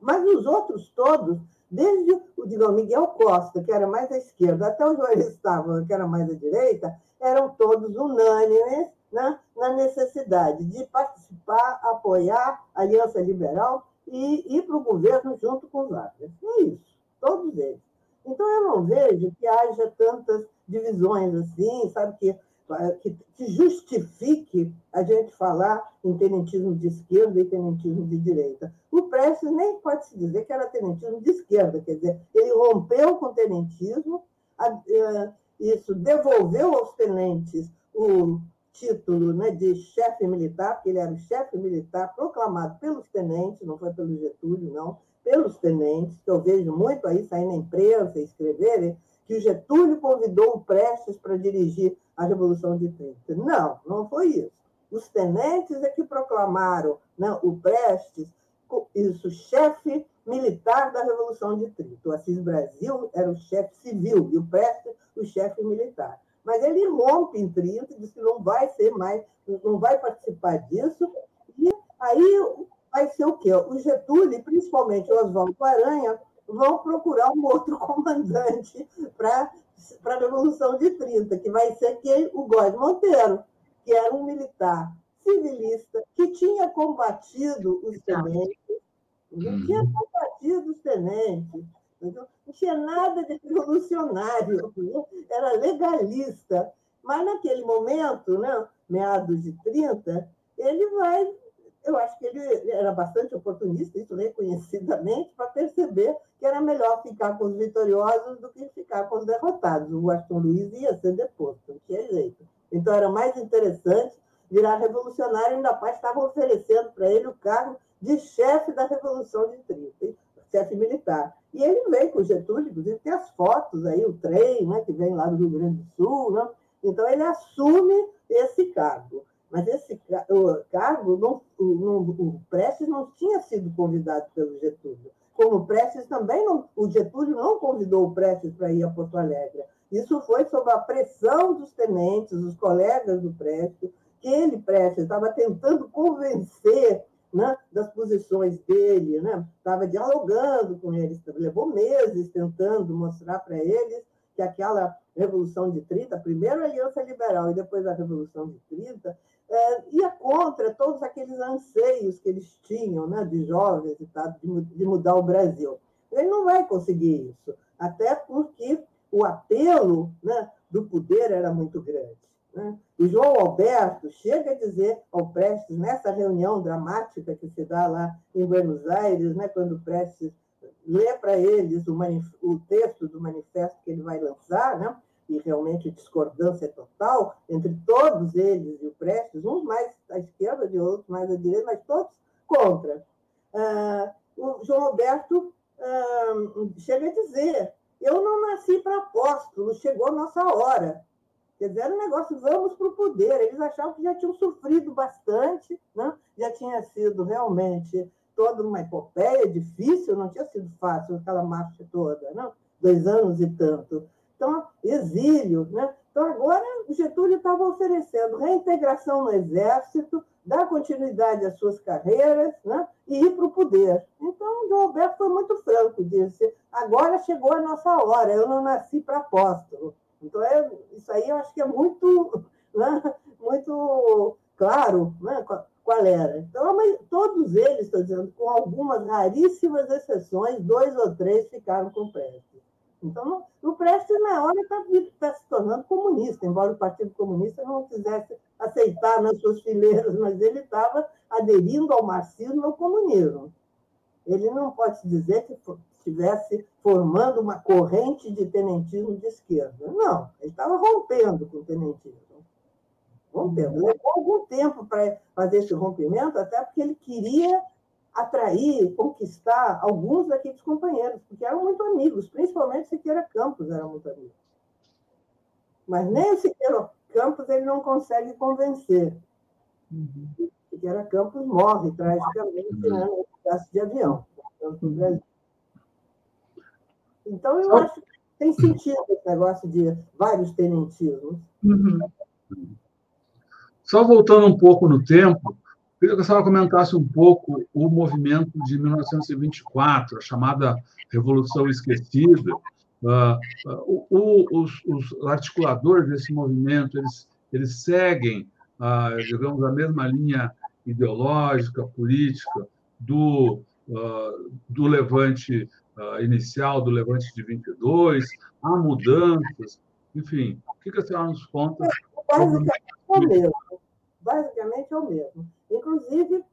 mas os outros todos, desde o digamos, Miguel Costa, que era mais à esquerda, até o Joel Estava, que era mais à direita, eram todos unânimes né, na necessidade de participar, apoiar a Aliança Liberal e ir para o governo junto com os Vargas. É isso, todos eles. Então, eu não vejo que haja tantas divisões assim, sabe que que, que justifique a gente falar em tenentismo de esquerda e tenentismo de direita. O Prestes nem pode se dizer que era tenentismo de esquerda, quer dizer, ele rompeu com o tenentismo, eh, isso devolveu aos tenentes o título né, de chefe militar, porque ele era o chefe militar proclamado pelos tenentes, não foi pelo Getúlio, não, pelos tenentes, que eu vejo muito aí sair na imprensa, escreverem, que o Getúlio convidou o Prestes para dirigir a Revolução de 30. Não, não foi isso. Os tenentes é que proclamaram né, o Prestes, isso, chefe militar da Revolução de 30. O Assis Brasil era o chefe civil e o Prestes o chefe militar. Mas ele rompe em 30 e diz que não vai ser mais, não vai participar disso. E aí vai ser o quê? O Getúlio, principalmente o Oswaldo Aranha, vão procurar um outro comandante para a Revolução de 30, que vai ser quem? O Góes Monteiro, que era um militar civilista que tinha combatido os tenentes, uhum. tinha combatido os tenentes, não tinha nada de revolucionário, era legalista. Mas naquele momento, né, meados de 30, ele vai eu acho que ele era bastante oportunista, isso reconhecidamente, para perceber que era melhor ficar com os vitoriosos do que ficar com os derrotados. O Washington Luiz ia ser deposto, não tinha jeito. Então era mais interessante virar revolucionário, ainda mais estava oferecendo para ele o cargo de chefe da Revolução de 30, chefe militar. E ele veio com o Getúlio, inclusive tem as fotos aí, o trem, né, que vem lá do Rio Grande do Sul. Né? Então ele assume esse cargo. Mas esse cargo, não, não, o Prestes não tinha sido convidado pelo Getúlio. Como o Prestes também não, o Getúlio não convidou o Prestes para ir a Porto Alegre. Isso foi sob a pressão dos tenentes, os colegas do Prestes, que ele, Prestes, estava tentando convencer né, das posições dele, né? estava dialogando com eles, levou meses tentando mostrar para eles que aquela Revolução de 30, primeiro a Aliança Liberal e depois a Revolução de 30, é, ia contra todos aqueles anseios que eles tinham, né, de jovens e de, de mudar o Brasil. Ele não vai conseguir isso, até porque o apelo né, do poder era muito grande. Né? O João Alberto chega a dizer ao Prestes, nessa reunião dramática que se dá lá em Buenos Aires, né, quando o Prestes lê para eles o, o, texto do manifesto que ele vai lançar, né, e realmente discordância total entre todos eles e o Prestes, uns mais à esquerda de outros mais à direita, mas todos contra. Ah, o João Alberto ah, chega a dizer: eu não nasci para apóstolo, chegou a nossa hora. Quer dizer, era um negócio, vamos para o poder. Eles achavam que já tinham sofrido bastante, né? já tinha sido realmente toda uma epopeia difícil, não tinha sido fácil aquela marcha toda, não? dois anos e tanto. Então, exílio. Né? Então, agora, o Getúlio estava oferecendo reintegração no Exército, dar continuidade às suas carreiras né? e ir para o poder. Então, o João Alberto foi muito franco, disse: agora chegou a nossa hora, eu não nasci para apóstolo. Então, é, isso aí eu acho que é muito, né? muito claro né? qual era. Então, todos eles, estou dizendo, com algumas raríssimas exceções, dois ou três ficaram com pressa. Então, o Prestes, na hora, está tá se tornando comunista, embora o Partido Comunista não quisesse aceitar nas suas fileiras, mas ele estava aderindo ao marxismo e ao comunismo. Ele não pode dizer que estivesse formando uma corrente de tenentismo de esquerda. Não, ele estava rompendo com o tenentismo. Rompendo. Levou algum tempo para fazer esse rompimento, até porque ele queria atrair, conquistar alguns daqueles companheiros, porque eram muito amigos, principalmente Siqueira Campos era muito amigo. Mas nem o Siqueira Campos ele não consegue convencer. Uhum. Siqueira Campos morre tragicamente uhum. né, no de avião. Então, eu acho que tem sentido esse negócio de vários tenentismos. Uhum. Só voltando um pouco no tempo, Queria que a senhora comentasse um pouco o movimento de 1924, a chamada Revolução Esquecida. Uh, uh, os, os, articuladores desse movimento, eles, eles seguem, uh, digamos, a mesma linha ideológica, política do, do levante inicial, do levante de 22, há mudanças, enfim, o que a senhora nos conta basicamente é o mesmo. Basicamente é o mesmo. Inclusive,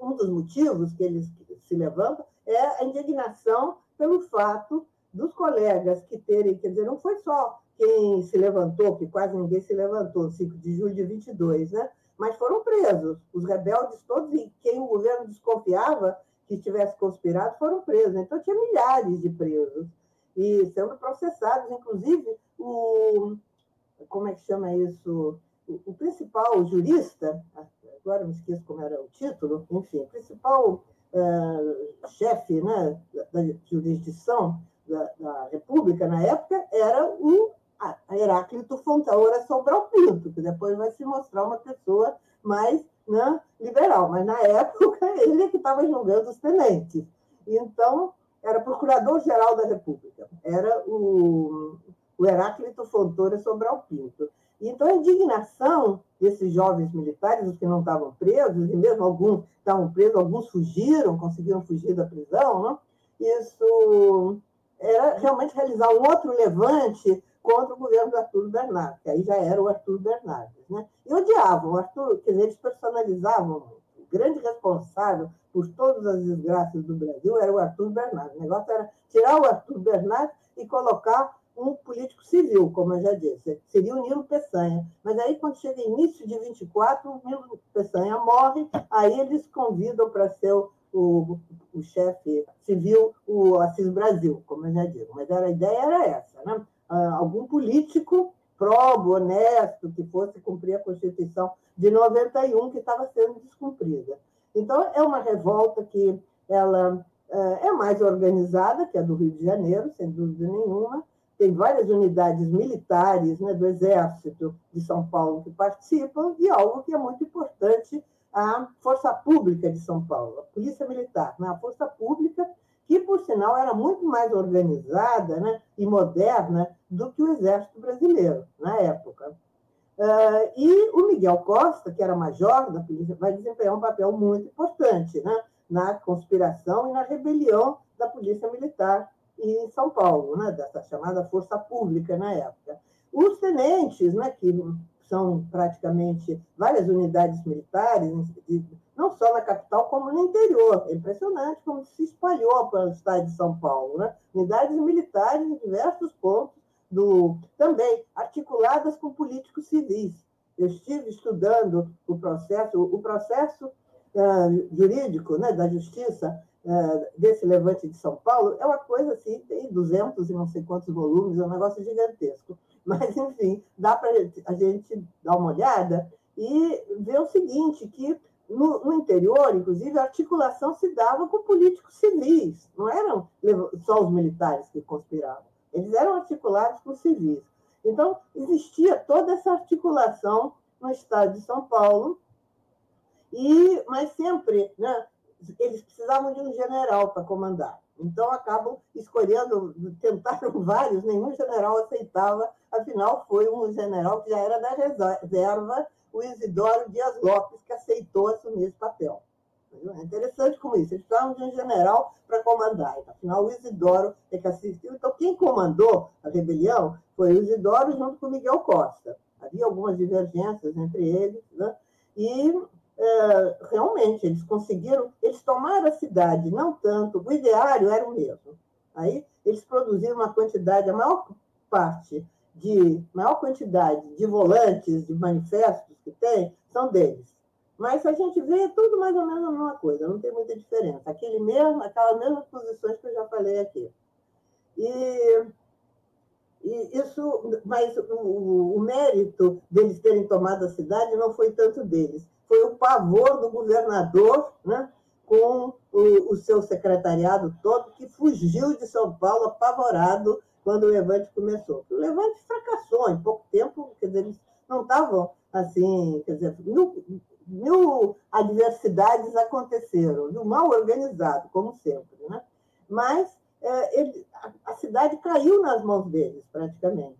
um dos motivos que eles se levantam é a indignação pelo fato dos colegas que terem, quer dizer, não foi só quem se levantou, que quase ninguém se levantou, 5 de julho de 22, né? mas foram presos. Os rebeldes todos, e quem o governo desconfiava que tivesse conspirado, foram presos. Então, tinha milhares de presos e sendo processados, inclusive o como é que chama isso? O, principal jurista, agora me esqueço como era o título, enfim, o principal uh, chefe né, da, jurisdição da, da, República na época era o Heráclito Fontaura Sobral Pinto, que depois vai se mostrar uma pessoa mais né, liberal, mas na época ele é que estava julgando os tenentes. Então, era procurador-geral da República, era o, o Heráclito Fontoura Sobral Pinto. Então, a indignação desses jovens militares, os que não estavam presos, e mesmo alguns estavam presos, alguns fugiram, conseguiram fugir da prisão, né? isso era realmente realizar um outro levante contra o governo do Arthur Bernardes, que aí já era o Arthur Bernardes. Né? E odiavam o Arthur, quer dizer, eles personalizavam o grande responsável por todas as desgraças do Brasil era o Arthur Bernardes. O negócio era tirar o Arthur Bernardes e colocar um político civil, como eu já disse, seria o Nilo Peçanha. Mas aí, quando chega início de 24, o Nilo Peçanha morre, aí eles convidam para ser o, o, o chefe civil, o Assis Brasil, como eu já digo. Mas era, a ideia era essa, né? Ah, algum político probo, honesto, que fosse cumprir a Constituição de 91, que estava sendo descumprida. Então, é uma revolta que ela eh, é mais organizada que a do Rio de Janeiro, sem dúvida nenhuma, tem várias unidades militares né, do Exército de São Paulo que participam, e algo que é muito importante, a Força Pública de São Paulo, a Polícia Militar, né, a Força Pública, que, por sinal, era muito mais organizada né, e moderna do que o Exército Brasileiro, na época. Uh, e o Miguel Costa, que era major da polícia, vai desempenhar um papel muito importante né, na conspiração e na rebelião da Polícia Militar em São Paulo, né, dessa chamada força pública na época. Os tenentes, né, que são praticamente várias unidades militares, não só na capital, como no interior. É impressionante como se espalhou para o estado de São Paulo. Né? Unidades militares em diversos pontos, do, também articuladas com políticos civis. Eu estive estudando o processo, o processo uh, jurídico né, da justiça é, desse levante de São Paulo é uma coisa assim, tem 200 e não sei quantos volumes, é um negócio gigantesco. Mas, enfim, dá para a gente dar uma olhada e ver o seguinte, que no, no, interior, inclusive, a articulação se dava com políticos civis, não eram só os militares que conspiravam, eles eram articulados com civis. Então, existia toda essa articulação no estado de São Paulo, e, mas sempre né, eles precisavam de um general para comandar. Então, acabam escolhendo, tentaram vários, nenhum general aceitava, afinal, foi um general que já era da reserva, o Isidoro Dias Lopes, que aceitou assumir esse papel. É interessante como isso, eles precisavam de um general para comandar. Afinal, o Isidoro é que assistiu. Então, quem comandou a rebelião foi o Isidoro junto com Miguel Costa. Havia algumas divergências entre eles, né? e é, realmente, eles conseguiram, eles tomaram a cidade, não tanto, o ideário era o mesmo. Aí eles produziram uma quantidade, a maior parte de, maior quantidade de volantes, de manifestos que tem, são deles. Mas a gente vê tudo mais ou menos a mesma coisa, não tem muita diferença. Aquele mesmo, aquelas mesmas posições que eu já falei aqui. E, e isso, mas o, o mérito deles terem tomado a cidade não foi tanto deles, foi o pavor do governador, né, com o, o, seu secretariado todo, que fugiu de São Paulo apavorado quando o levante começou. O levante fracassou em pouco tempo, quer dizer, eles não estavam assim, quer dizer, mil, mil adversidades aconteceram, mal organizado, como sempre, né? Mas é, ele, a, a cidade caiu nas mãos deles, praticamente.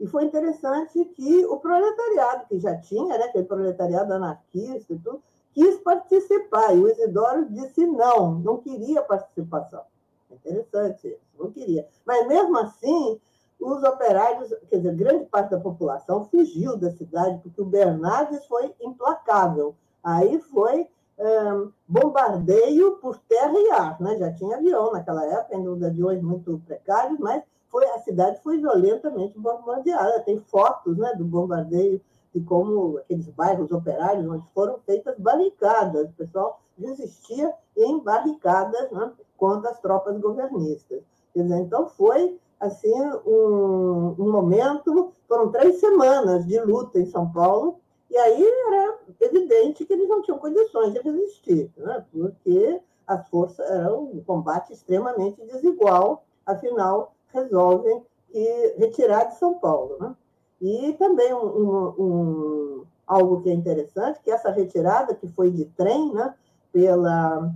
E foi interessante que o proletariado, que já tinha, né, aquele proletariado anarquista e tudo, quis participar. E o Isidoro disse não, não queria participação. É interessante isso, não queria. Mas, mesmo assim, os operários, quer dizer, grande parte da população fugiu da cidade, porque o Bernardes foi implacável. Aí foi um, bombardeio por terra e ar, né? já tinha avião naquela época, ainda aviões muito precários, mas foi, a cidade foi violentamente bombardeada. Tem fotos né, do bombardeio de como aqueles bairros operários, onde foram feitas barricadas, o pessoal resistia em barricadas né, contra as tropas governistas. Dizer, então, foi assim um, um momento, foram três semanas de luta em São Paulo, e aí era evidente que eles não tinham condições de resistir, né? porque as forças eram um combate extremamente desigual, afinal, resolvem que retirar de São Paulo. Né? E também um, um, um, algo que é interessante, que essa retirada, que foi de trem, né, pela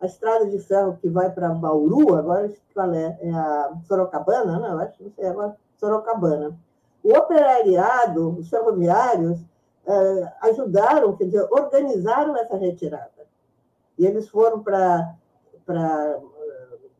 a estrada de ferro que vai para Bauru, agora qual é? É a Sorocabana, né? Eu acho, não sei, agora Sorocabana. O operariado, os ferroviários, eh, ajudaram, quer dizer, organizaram essa retirada. E eles foram para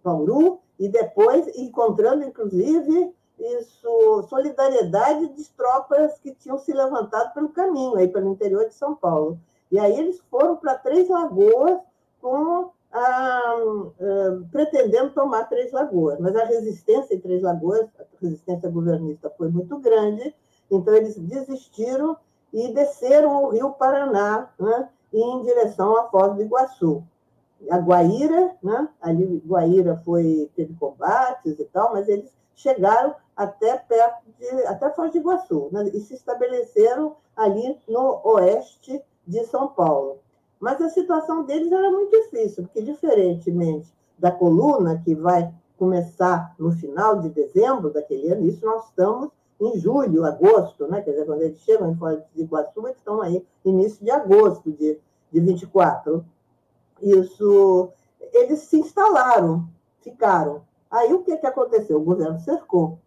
Bauru e depois encontrando, inclusive, isso, solidariedade de tropas que tinham se levantado pelo caminho, aí pelo interior de São Paulo. E aí eles foram para Três Lagoas com ah, ah, pretendendo tomar Três Lagoas, mas a resistência em Três Lagoas, a resistência governista foi muito grande, então eles desistiram e desceram o rio Paraná né, em direção à Foz do Iguaçu. A Guaíra, né, ali Guaíra foi, teve combates e tal, mas eles chegaram até perto de, até Foz do Iguaçu, né, e se estabeleceram ali no oeste de São Paulo. Mas a situação deles era muito difícil, porque, diferentemente da coluna, que vai começar no final de dezembro daquele ano, isso nós estamos em julho, agosto, né? quer dizer, quando eles chegam em Foz do Iguaçu, eles estão aí início de agosto de, de 24. Isso, eles se instalaram, ficaram. Aí o que, que aconteceu? O governo cercou.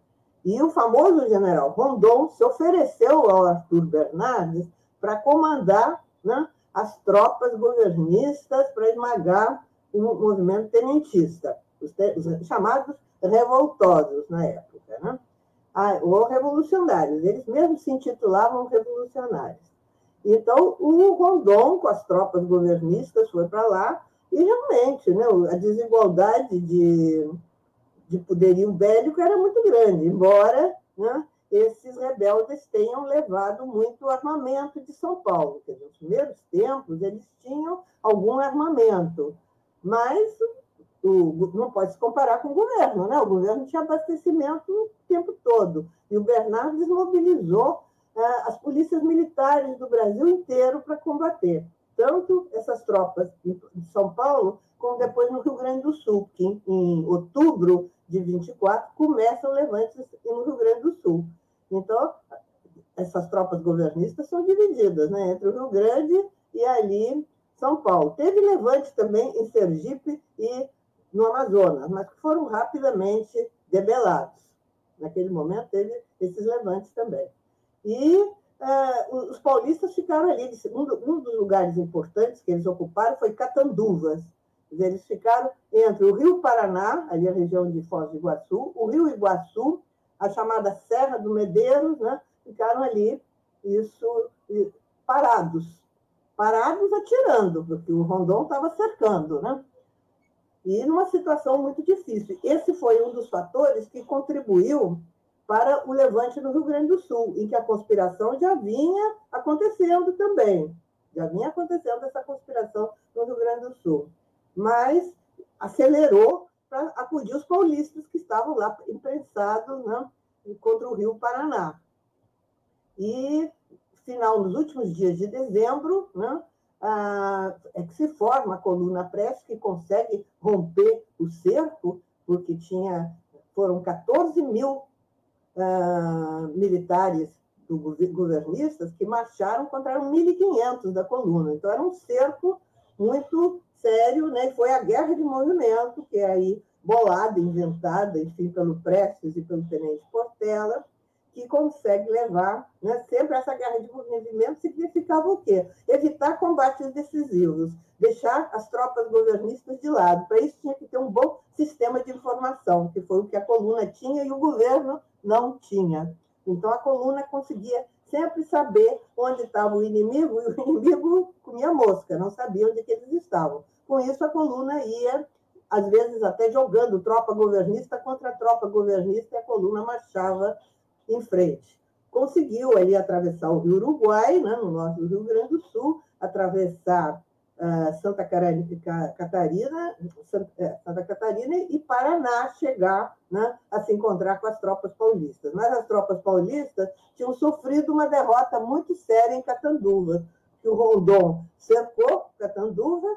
E o famoso general Rondon se ofereceu ao Arthur Bernardes para comandar né, as tropas governistas para esmagar o movimento tenentista, os, os chamados revoltosos na época, né? ah, ou revolucionários. Eles mesmos se intitulavam revolucionários. Então, o Rondon, com as tropas governistas, foi para lá e realmente né, a desigualdade de, de poderio bélico era muito grande, embora né, esses rebeldes tenham levado muito armamento de São Paulo. Dizer, nos primeiros tempos, eles tinham algum armamento, mas o, não pode se comparar com o governo, né? O governo tinha abastecimento o tempo todo. E o Bernardo desmobilizou as polícias militares do Brasil inteiro para combater tanto essas tropas de São Paulo, como depois no Rio Grande do Sul, que em, em outubro de 24 começam levantes no Rio Grande do Sul. Então, essas tropas governistas são divididas né, entre o Rio Grande e ali São Paulo. Teve levantes também em Sergipe e no Amazonas, mas foram rapidamente debelados. Naquele momento teve esses levantes também. E uh, os paulistas ficaram ali. Um, dos lugares importantes que eles ocuparam foi Catanduvas. Eles ficaram entre o Rio Paraná, ali a região de Foz do Iguaçu, o Rio Iguaçu, a chamada Serra do Medeiros, né? ficaram ali, isso, parados. Parados atirando, porque o Rondon estava cercando, né? E numa situação muito difícil. Esse foi um dos fatores que contribuiu para o levante no Rio Grande do Sul, em que a conspiração já vinha acontecendo também. Já vinha acontecendo essa conspiração no Rio Grande do Sul. Mas acelerou para acudir os paulistas que estavam lá imprensados né, contra o Rio Paraná. E, final, nos últimos dias de dezembro, né, é que se forma a coluna Press, que consegue romper o cerco, porque tinha, foram 14 mil uh, militares do, governistas que marcharam contra 1.500 da coluna. Então, era um cerco muito sério, né? foi a guerra de movimento, que é aí bolada, inventada, enfim, pelo Prestes e pelo Tenente Portela, que consegue levar, né? sempre essa guerra de movimento significava o quê? Evitar combates decisivos, deixar as tropas governistas de lado. Para isso tinha que ter um bom sistema de informação, que foi o que a coluna tinha e o governo não tinha. Então, a coluna conseguia sempre saber onde estava o inimigo, e o inimigo comia mosca, não sabia onde que eles estavam. Com isso, a coluna ia, às vezes, até jogando tropa governista contra tropa governista, e a coluna marchava em frente. Conseguiu ali atravessar o Rio Uruguai, né, no norte do Rio Grande do Sul, atravessar uh, Santa Catarina, é, Santa Catarina e Paraná chegar né, a se encontrar com as tropas paulistas. Mas as tropas paulistas tinham sofrido uma derrota muito séria em Catanduva, que o Rondon cercou Catanduva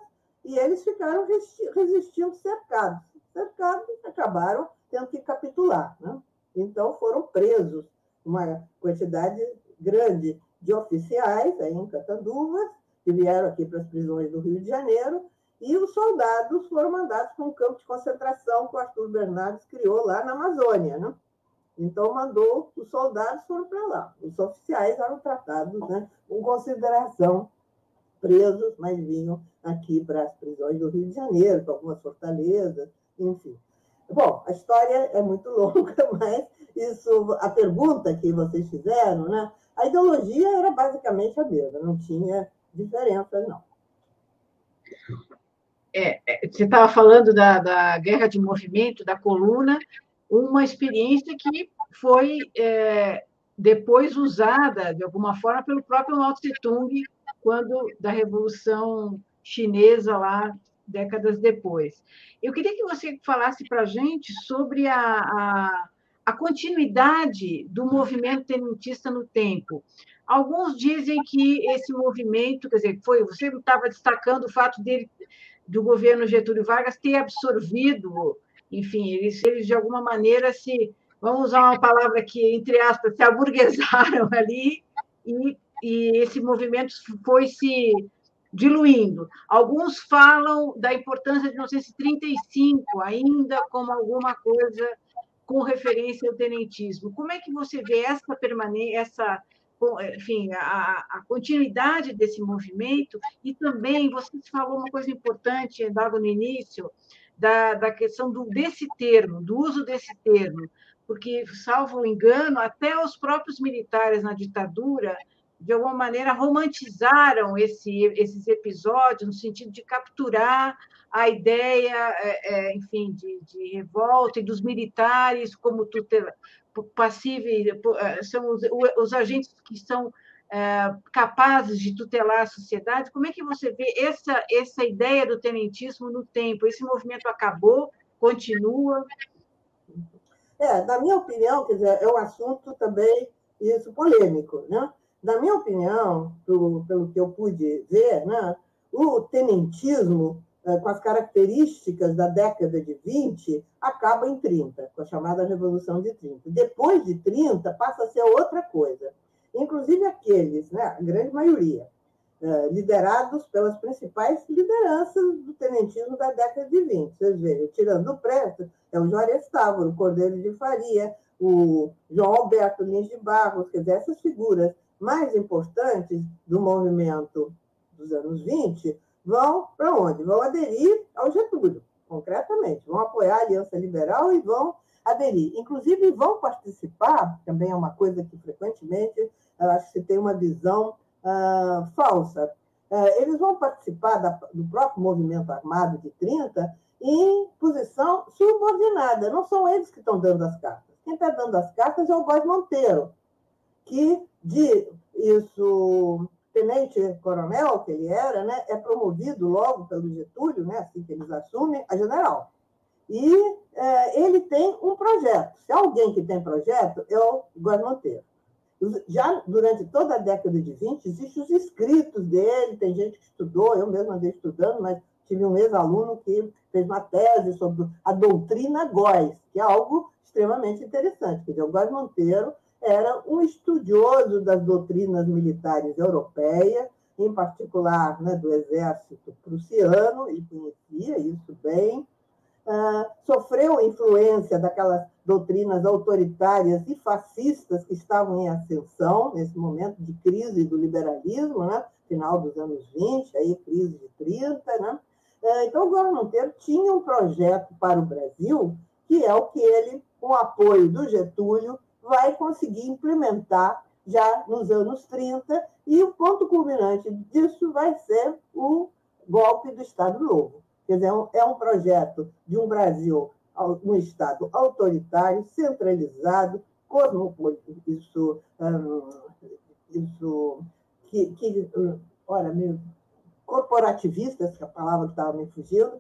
e eles ficaram resistindo cercados. Cercados acabaram tendo que capitular. Né? Então foram presos uma quantidade grande de oficiais aí em Catanduva que vieram aqui para as prisões do Rio de Janeiro, e os soldados foram mandados para um campo de concentração que o Arthur Bernardes criou lá na Amazônia. Né? Então, mandou, os soldados foram para lá. Os oficiais eram tratados né, com consideração, presos, mas vinham aqui para as prisões do Rio de Janeiro, para algumas fortalezas, enfim. Bom, a história é muito longa, mas isso, a pergunta que vocês fizeram, né? A ideologia era basicamente a mesma, não tinha diferença, não. É, é você estava falando da, da guerra de movimento, da coluna, uma experiência que foi é, depois usada, de alguma forma, pelo próprio Mao Tse-tung, quando da Revolução Chinesa, lá, décadas depois. Eu queria que você falasse para a gente sobre a, a, a continuidade do movimento tenentista no tempo. Alguns dizem que esse movimento, quer dizer, foi, você estava destacando o fato dele, do governo Getúlio Vargas ter absorvido, enfim, eles, eles de alguma maneira se, vamos usar uma palavra aqui, entre aspas, se aburguesaram ali e, e esse movimento foi se diluindo. Alguns falam da importância de 1935 ainda como alguma coisa com referência ao tenentismo. Como é que você vê essa permanência, essa enfim, a, a, continuidade desse movimento e também você falou uma coisa importante logo no início da, da questão do desse termo, do uso desse termo, porque salvo engano até os próprios militares na ditadura de alguma maneira romantizaram esse, esses episódios no sentido de capturar a ideia, é, enfim, de, de, revolta e dos militares como tutela, passíveis, eh, são os, os agentes que são é, capazes de tutelar a sociedade. Como é que você vê essa, essa ideia do tenentismo no tempo? Esse movimento acabou, continua? É, na minha opinião, quer dizer, é um assunto também isso polêmico, né? Na minha opinião, pelo, pelo que eu pude ver, né, o tenentismo eh, com as características da década de 20, acaba em 30, com a chamada Revolução de 30. Depois de 30, passa a ser outra coisa. Inclusive aqueles, né, a grande maioria, eh, liderados pelas principais lideranças do tenentismo da década de 20. Vocês veem, tirando o Preto, é o Juarez Távora, o Cordeiro de Faria, o João Alberto Lins de Barros, quer dizer, essas figuras mais importantes do movimento dos anos 20 vão para onde? Vão aderir ao Getúlio, concretamente. Vão apoiar a Aliança Liberal e vão aderir. Inclusive, vão participar, também é uma coisa que frequentemente acho que se tem uma visão uh, falsa. Uh, eles vão participar da, do próprio movimento armado de 30 em posição subordinada. Não são eles que estão dando as cartas. Quem está dando as cartas é o Góes Monteiro, que de isso tenente-coronel que ele era, né, é promovido logo pelo Getúlio, né, assim que eles assumem, a general. E é, ele tem um projeto. Se alguém que tem projeto, é o Góes Monteiro. Já durante toda a década de 20, existem os escritos dele, tem gente que estudou, eu mesmo andei estudando, mas tive um ex-aluno que fez uma tese sobre a doutrina Góes, que é algo extremamente interessante. Quer dizer, o Góes Monteiro era um estudioso das doutrinas militares europeias, em particular né, do exército prussiano, e conhecia isso bem. Uh, sofreu influência daquelas doutrinas autoritárias e fascistas que estavam em ascensão nesse momento de crise do liberalismo, né? final dos anos 20, aí crise de 30. Né? Uh, então, o Góes Monteiro tinha um projeto para o Brasil, que é o que ele, com apoio do Getúlio, vai conseguir implementar já nos anos 30, e o ponto culminante disso vai ser o golpe do Estado Novo. Quer dizer, é um é projeto de um Brasil, um Estado autoritário, centralizado, cosmopolita, isso, isso que, que ora, meu, corporativista, essa é a palavra que estava me fugindo,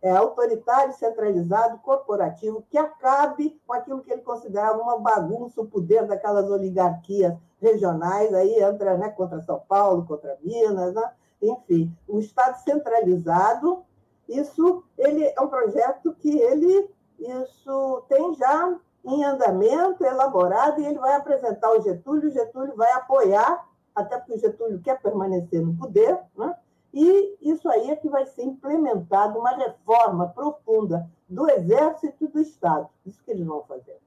é autoritário, centralizado, corporativo, que acabe com aquilo que ele considerava uma bagunça, o poder daquelas oligarquias regionais, aí entra né, contra São Paulo, contra Minas, né? enfim, o Estado centralizado, isso ele é um projeto que ele isso tem já em andamento, elaborado, e ele vai apresentar o Getúlio, o Getúlio vai apoiar, até porque o Getúlio quer permanecer no poder, né? E isso aí é que vai ser implementado uma reforma profunda do Exército e do Estado. Isso que eles vão fazer.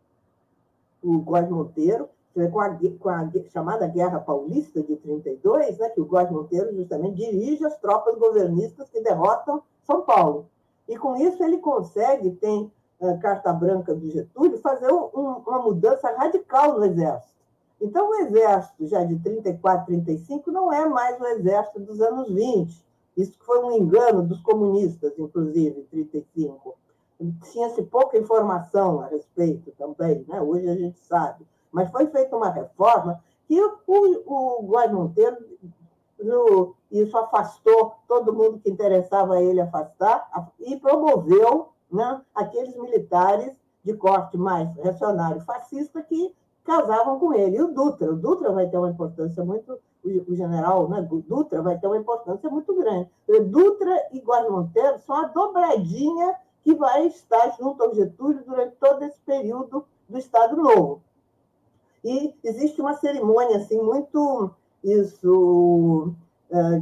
O Góes Monteiro, com a, com a, chamada Guerra Paulista de 32, né, que o Góes Monteiro justamente dirige as tropas governistas que derrotam São Paulo. E com isso ele consegue, tem a carta branca do Getúlio, fazer um, uma mudança radical no Exército. Então, o Exército, já de 34, 35, não é mais o Exército dos anos 20. Isso foi um engano dos comunistas, inclusive, em 35. Tinha-se pouca informação a respeito também, né? hoje a gente sabe. Mas foi feita uma reforma que o, o, o Monteiro isso afastou todo mundo que interessava a ele afastar e promoveu né, aqueles militares de corte mais reacionário fascista que casavam com ele. E o Dutra, o Dutra vai ter uma importância muito, o general né, Dutra vai ter uma importância muito grande. Dutra e Guarda Monteiro são a dobradinha que vai estar junto ao Getúlio durante todo esse período do Estado Novo. E existe uma cerimônia assim muito isso é,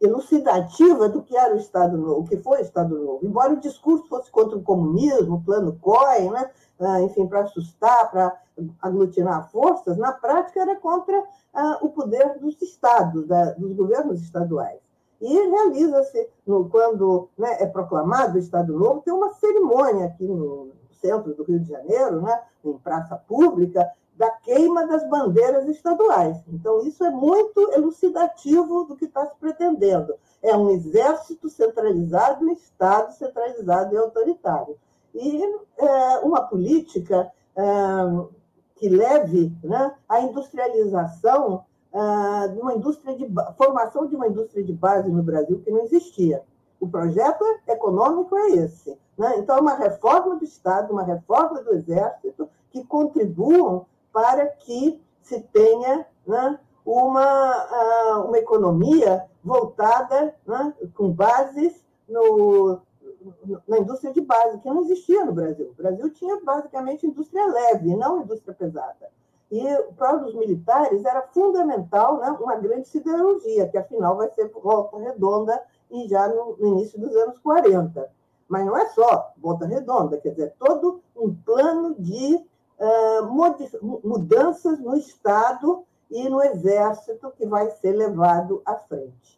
elucidativa do que era o Estado Novo, o que foi o Estado Novo. Embora o discurso fosse contra o comunismo, o plano COI, né? Ah, enfim, para assustar, para aglutinar forças, na prática era contra ah, o poder dos estados, dos governos estaduais. E realiza-se, quando né, é proclamado o Estado Novo, tem uma cerimônia aqui no centro do Rio de Janeiro, né, em praça pública, da queima das bandeiras estaduais. Então, isso é muito elucidativo do que está se pretendendo. É um exército centralizado, um Estado centralizado e autoritário. E é, uma política é, que leve né, à industrialização é, de uma indústria de formação de uma indústria de base no Brasil que não existia. O projeto econômico é esse. Né? Então, é uma reforma do Estado, uma reforma do Exército que contribuam para que se tenha né, uma, uma economia voltada né, com bases no, na indústria de base, que não existia no Brasil. O Brasil tinha basicamente indústria leve, não indústria pesada. E para os militares era fundamental né, uma grande siderurgia, que afinal vai ser volta redonda e já no, no início dos anos 40. Mas não é só volta redonda, quer dizer, todo um plano de mudanças no Estado e no Exército que vai ser levado à frente.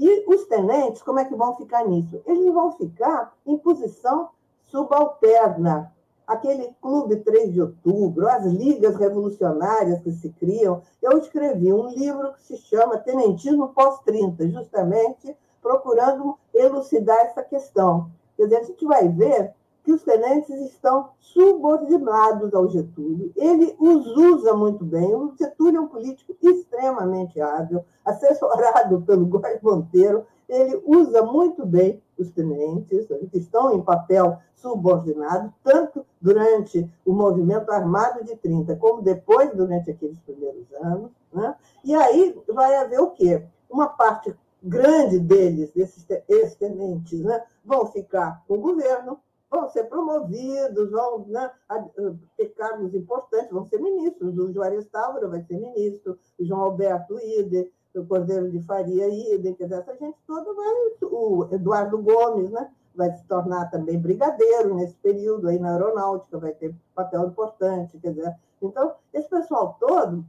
E os tenentes, como é que vão ficar nisso? Eles vão ficar em posição subalterna. Aquele Clube 3 de Outubro, as ligas revolucionárias que se criam. Eu escrevi um livro que se chama Tenentismo Pós-30, justamente procurando elucidar essa questão. Quer dizer, a gente vai ver que os tenentes estão subordinados ao Getúlio. Ele os usa muito bem. O Getúlio é um político extremamente hábil, assessorado pelo Góes Monteiro. Ele usa muito bem os tenentes, que estão em papel subordinado, tanto durante o movimento armado de 30, como depois, durante aqueles primeiros anos. Né? E aí vai haver o quê? Uma parte grande deles, desses ex-tenentes, né, vão ficar com o governo, vão ser promovidos, vão né, ter cargos importantes, vão ser ministros. O Juarez Távora vai ser ministro, o João Alberto Ide, o Cordeiro de Faria Ide, quer dizer, essa gente toda vai. O Eduardo Gomes, né? Vai se tornar também brigadeiro nesse período aí na aeronáutica, vai ter papel importante, quer dizer. Então, esse pessoal todo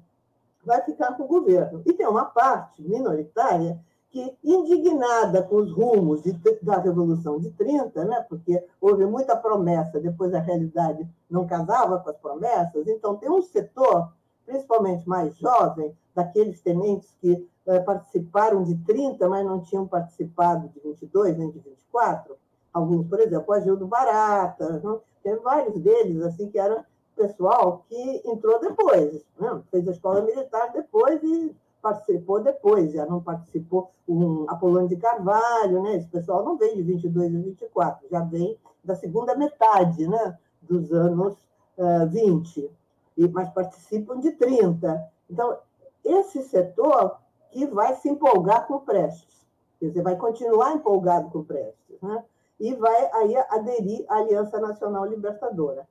vai ficar com o governo. E tem uma parte minoritária que, indignada com os rumos de, da Revolução de 30, né, porque houve muita promessa, depois a realidade não casava com as promessas, então tem um setor, principalmente mais jovem, daqueles tenentes que eh, participaram de 30, mas não tinham participado de 22 nem de 24, alguns, por exemplo, o Agildo Barata, tem vários deles assim que eram pessoal que entrou depois, né? fez a escola militar depois e participou depois, já não participou um Apolônio de Carvalho, né? Esse pessoal não vem de 22 a 24, já vem da segunda metade, né? Dos anos uh, 20, e, mas participam de 30. Então, esse setor que vai se empolgar com o Prestes, quer dizer, vai continuar empolgado com o Prestes, né? E vai aí aderir à Aliança Nacional Libertadora.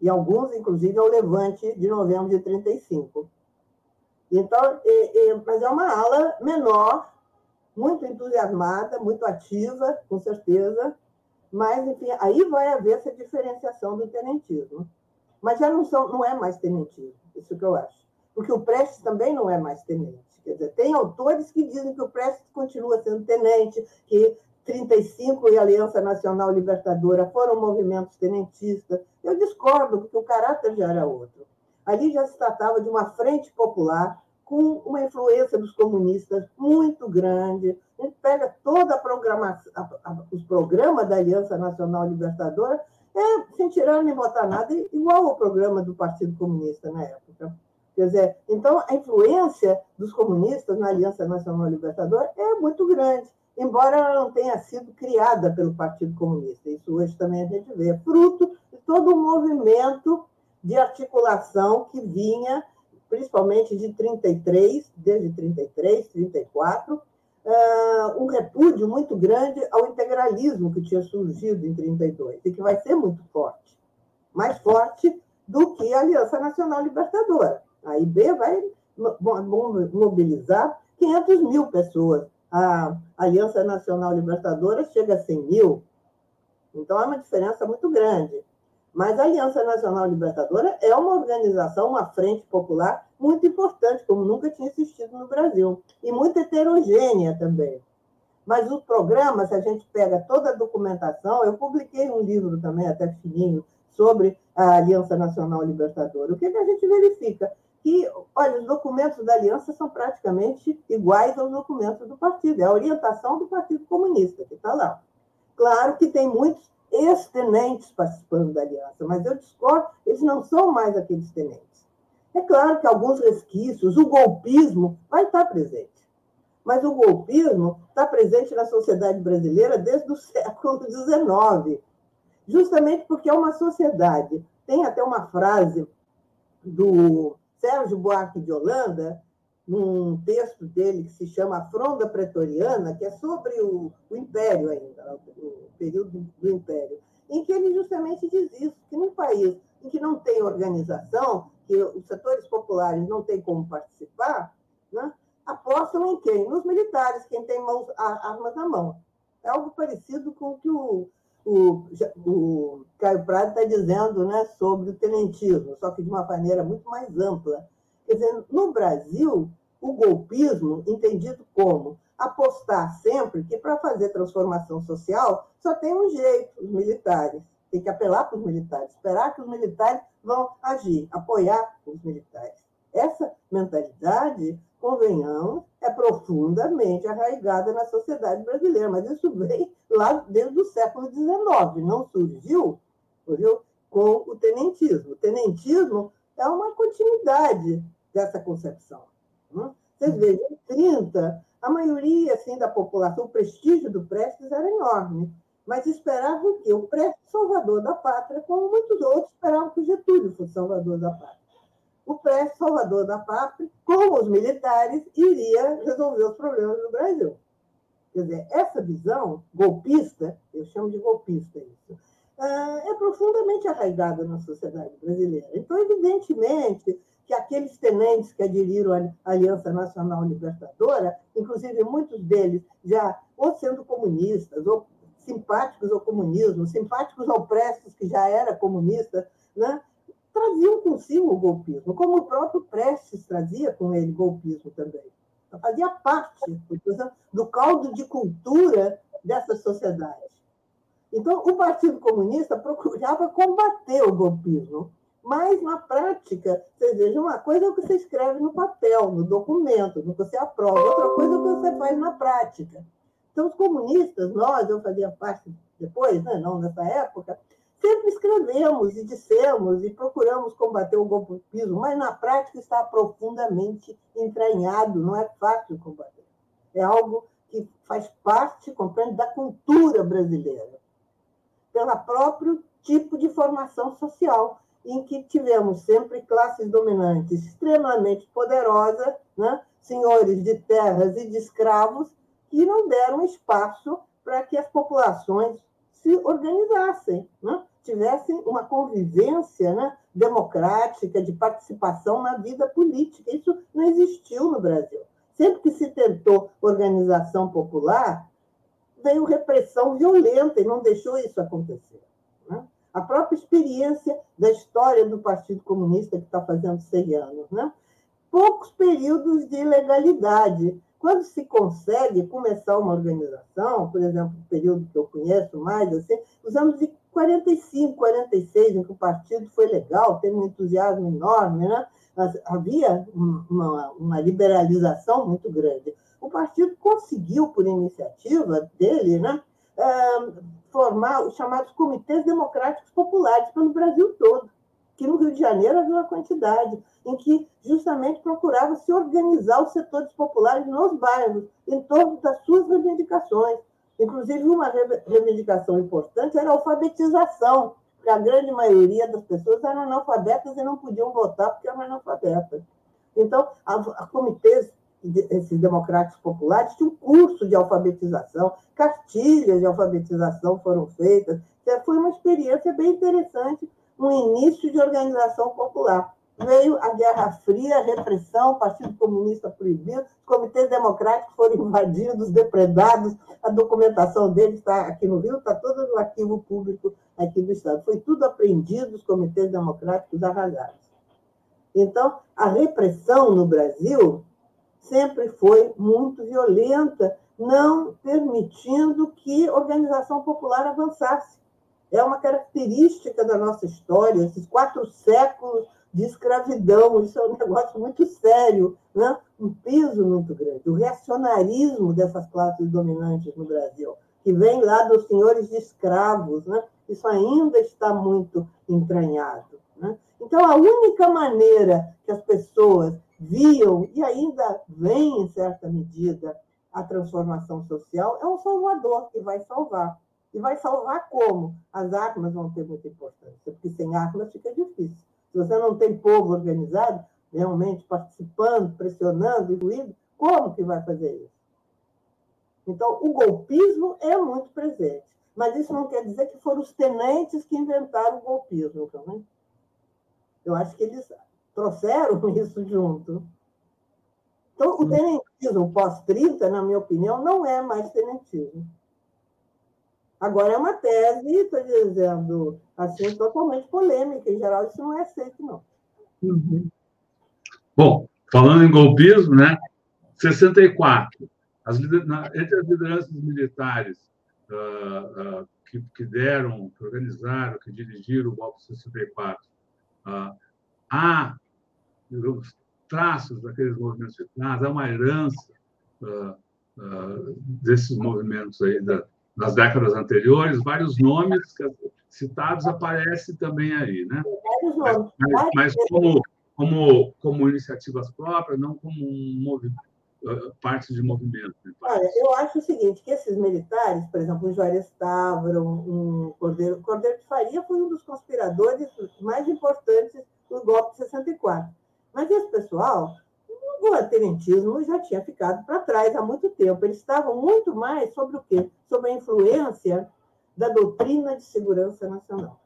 E alguns, inclusive, ao Levante de novembro de 35. Então, é, é, mas é uma ala menor, muito entusiasmada, muito ativa, com certeza, mas, enfim, aí vai haver essa diferenciação do tenentismo. Mas já não, são, não é mais tenentismo, isso que eu acho. Porque o Prestes também não é mais tenente. Quer dizer, tem autores que dizem que o Prestes continua sendo tenente, que 35 e a Aliança Nacional Libertadora foram movimentos tenentistas. Eu discordo, porque o caráter já era outro. Ali já se tratava de uma frente popular com uma influência dos comunistas muito grande. A gente pega toda a programação, os programas da Aliança Nacional Libertadora, é, sem tirar nem botar nada, igual ao programa do Partido Comunista na época. Quer dizer, então, a influência dos comunistas na Aliança Nacional Libertadora é muito grande, embora ela não tenha sido criada pelo Partido Comunista. Isso hoje também a gente vê. É fruto de todo um movimento de articulação que vinha principalmente de 33, desde 33, 34, uh, um repúdio muito grande ao integralismo que tinha surgido em 32 e que vai ser muito forte, mais forte do que a Aliança Nacional Libertadora. A IB vai mobilizar 500 mil pessoas. A Aliança Nacional Libertadora chega a 100 mil. Então, é uma diferença muito grande. Mas a Aliança Nacional Libertadora é uma organização, uma frente popular muito importante, como nunca tinha existido no Brasil, e muito heterogênea também. Mas os programas, se a gente pega toda a documentação, eu publiquei um livro também, até fininho, sobre a Aliança Nacional Libertadora. O que, que a gente verifica? Que, olha, os documentos da Aliança são praticamente iguais aos documentos do partido, é a orientação do Partido Comunista que está lá. Claro que tem muitos ex-tenentes participando da aliança, mas eu discordo, eles não são mais aqueles tenentes. É claro que alguns resquícios, o golpismo vai estar presente, mas o golpismo está presente na sociedade brasileira desde o século XIX, justamente porque é uma sociedade. Tem até uma frase do Sérgio Buarque de Holanda, num texto dele que se chama Fronda Pretoriana, que é sobre o, o Império ainda, o período do Império, em que ele justamente diz isso, que num país em que não tem organização, que os setores populares não têm como participar, né, apostam em quem? Nos militares, quem tem mãos, armas na mão. É algo parecido com o que o, o, o Caio Prado está dizendo né, sobre o tenentismo, só que de uma maneira muito mais ampla Quer dizer, no Brasil, o golpismo, entendido como apostar sempre que para fazer transformação social só tem um jeito, os militares. Tem que apelar para os militares, esperar que os militares vão agir, apoiar os militares. Essa mentalidade, convenhamos, é profundamente arraigada na sociedade brasileira, mas isso vem lá desde o século XIX, não surgiu, surgiu com o tenentismo. O tenentismo é uma continuidade dessa concepção. Né? Vocês vejam, em 30, a maioria assim, da população, o prestígio do Prestes era enorme, mas esperavam que o Prestes salvador da pátria, como muitos outros esperavam que o Getúlio fosse salvador da pátria. O Prestes salvador da pátria, como os militares, iria resolver os problemas do Brasil. Quer dizer, essa visão golpista, eu chamo de golpista isso, é profundamente arraigada na sociedade brasileira. Então, evidentemente, que aqueles tenentes que aderiram à Aliança Nacional Libertadora, inclusive muitos deles já ou sendo comunistas, ou simpáticos ao comunismo, simpáticos ao Prestes, que já era comunista, né? traziam consigo o golpismo, como o próprio Prestes trazia com ele golpismo também. fazia parte do caldo de cultura dessa sociedade. Então, o Partido Comunista procurava combater o golpismo, mas, na prática, vocês vejam, uma coisa é o que você escreve no papel, no documento, no que você aprova, outra coisa é o que você faz na prática. Então, os comunistas, nós, eu fazia parte depois, né, não nessa época, sempre escrevemos e dissemos e procuramos combater o golpismo, mas na prática está profundamente entranhado, não é fácil combater. É algo que faz parte, compreende, da cultura brasileira, pelo próprio tipo de formação social, em que tivemos sempre classes dominantes extremamente poderosas, né? senhores de terras e de escravos, que não deram espaço para que as populações se organizassem, né? tivessem uma convivência né? democrática, de participação na vida política. Isso não existiu no Brasil. Sempre que se tentou organização popular, veio repressão violenta e não deixou isso acontecer. Né? A própria experiência da história do Partido Comunista, que está fazendo 100 anos. Né? Poucos períodos de ilegalidade. Quando se consegue começar uma organização, por exemplo, o período que eu conheço mais, assim, os anos de 45, 46, em que o partido foi legal, teve um entusiasmo enorme, né? havia uma, uma liberalização muito grande. O partido conseguiu, por iniciativa dele, né, formar os chamados comitês democráticos populares pelo Brasil todo, que no Rio de Janeiro havia uma quantidade, em que justamente procurava se organizar os setores populares nos bairros, em torno das suas reivindicações. Inclusive, uma reivindicação importante era a alfabetização, porque a grande maioria das pessoas eram analfabetas e não podiam votar porque eram analfabetas. Então, a comitês esses democráticos populares tinham um curso de alfabetização, cartilhas de alfabetização foram feitas. Foi uma experiência bem interessante, um início de organização popular. Veio a Guerra Fria, a repressão, o Partido Comunista proibido, os comitês democráticos foram invadidos, depredados, a documentação deles está aqui no Rio, está toda no arquivo público aqui do Estado. Foi tudo apreendido, os comitês democráticos arrasados. Então, a repressão no Brasil sempre foi muito violenta, não permitindo que organização popular avançasse. É uma característica da nossa história, esses quatro séculos de escravidão. Isso é um negócio muito sério, né? um peso muito grande. O reacionarismo dessas classes dominantes no Brasil, que vem lá dos senhores de escravos, né? isso ainda está muito entranhado. Né? Então, a única maneira que as pessoas viam, e ainda vem, em certa medida, a transformação social, é um salvador que vai salvar. E vai salvar como? As armas vão ter muita importância, porque sem armas fica difícil. Se você não tem povo organizado, realmente participando, pressionando, incluindo, como que vai fazer isso? Então, o golpismo é muito presente. Mas isso não quer dizer que foram os tenentes que inventaram o golpismo também. Né? Eu acho que eles trouxeram isso junto. Então, o tenentismo pós-30, na minha opinião, não é mais tenentismo. Agora é uma tese, estou dizendo, assim, totalmente polêmica. Em geral, isso não é aceito, não. Uhum. Bom, falando em golpismo, né? 64. As, entre as lideranças militares uh, uh, que, que, deram, que organizaram, que dirigiram o golpe de 64, uh, há digamos, traços daqueles movimentos de trás, há uma herança desses movimentos aí da, nas décadas anteriores, vários nomes citados aparecem também aí, né? Mas, mas, mas como, como, como iniciativas próprias, não como um movimento parte de movimento. Né? Olha, eu acho o seguinte, que esses militares, por exemplo, o Juarez Távora, um, Cordeiro, Cordeiro de Faria foi um dos conspiradores mais importantes do golpe de 64. Mas esse pessoal o tenentismo já tinha ficado para trás há muito tempo. Eles estavam muito mais sobre o quê? Sobre a influência da doutrina de segurança nacional.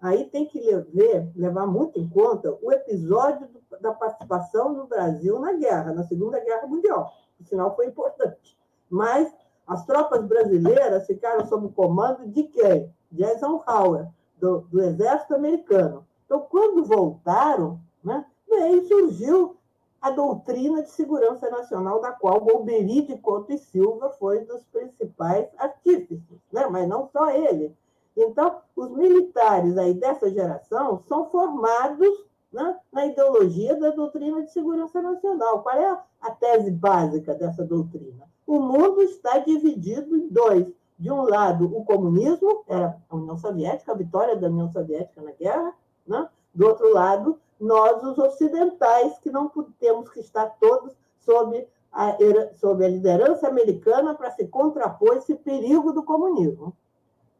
Aí tem que ver, levar muito em conta o episódio da participação do Brasil na guerra, na Segunda Guerra Mundial. O sinal foi importante. Mas as tropas brasileiras ficaram sob o comando de quem? De Eisenhower, do, do exército americano. Então, quando voltaram, né, aí surgiu a doutrina de segurança nacional, da qual Golbery de Couto e Silva foi um dos principais artífices, né? mas não só ele. Então, os militares aí dessa geração são formados né, na ideologia da doutrina de segurança nacional. Qual é a tese básica dessa doutrina? O mundo está dividido em dois. De um lado, o comunismo, era a União Soviética, a vitória da União Soviética na guerra, né? do outro lado, nós, os ocidentais, que não temos que estar todos sob a, sob a liderança americana para se contrapor esse perigo do comunismo.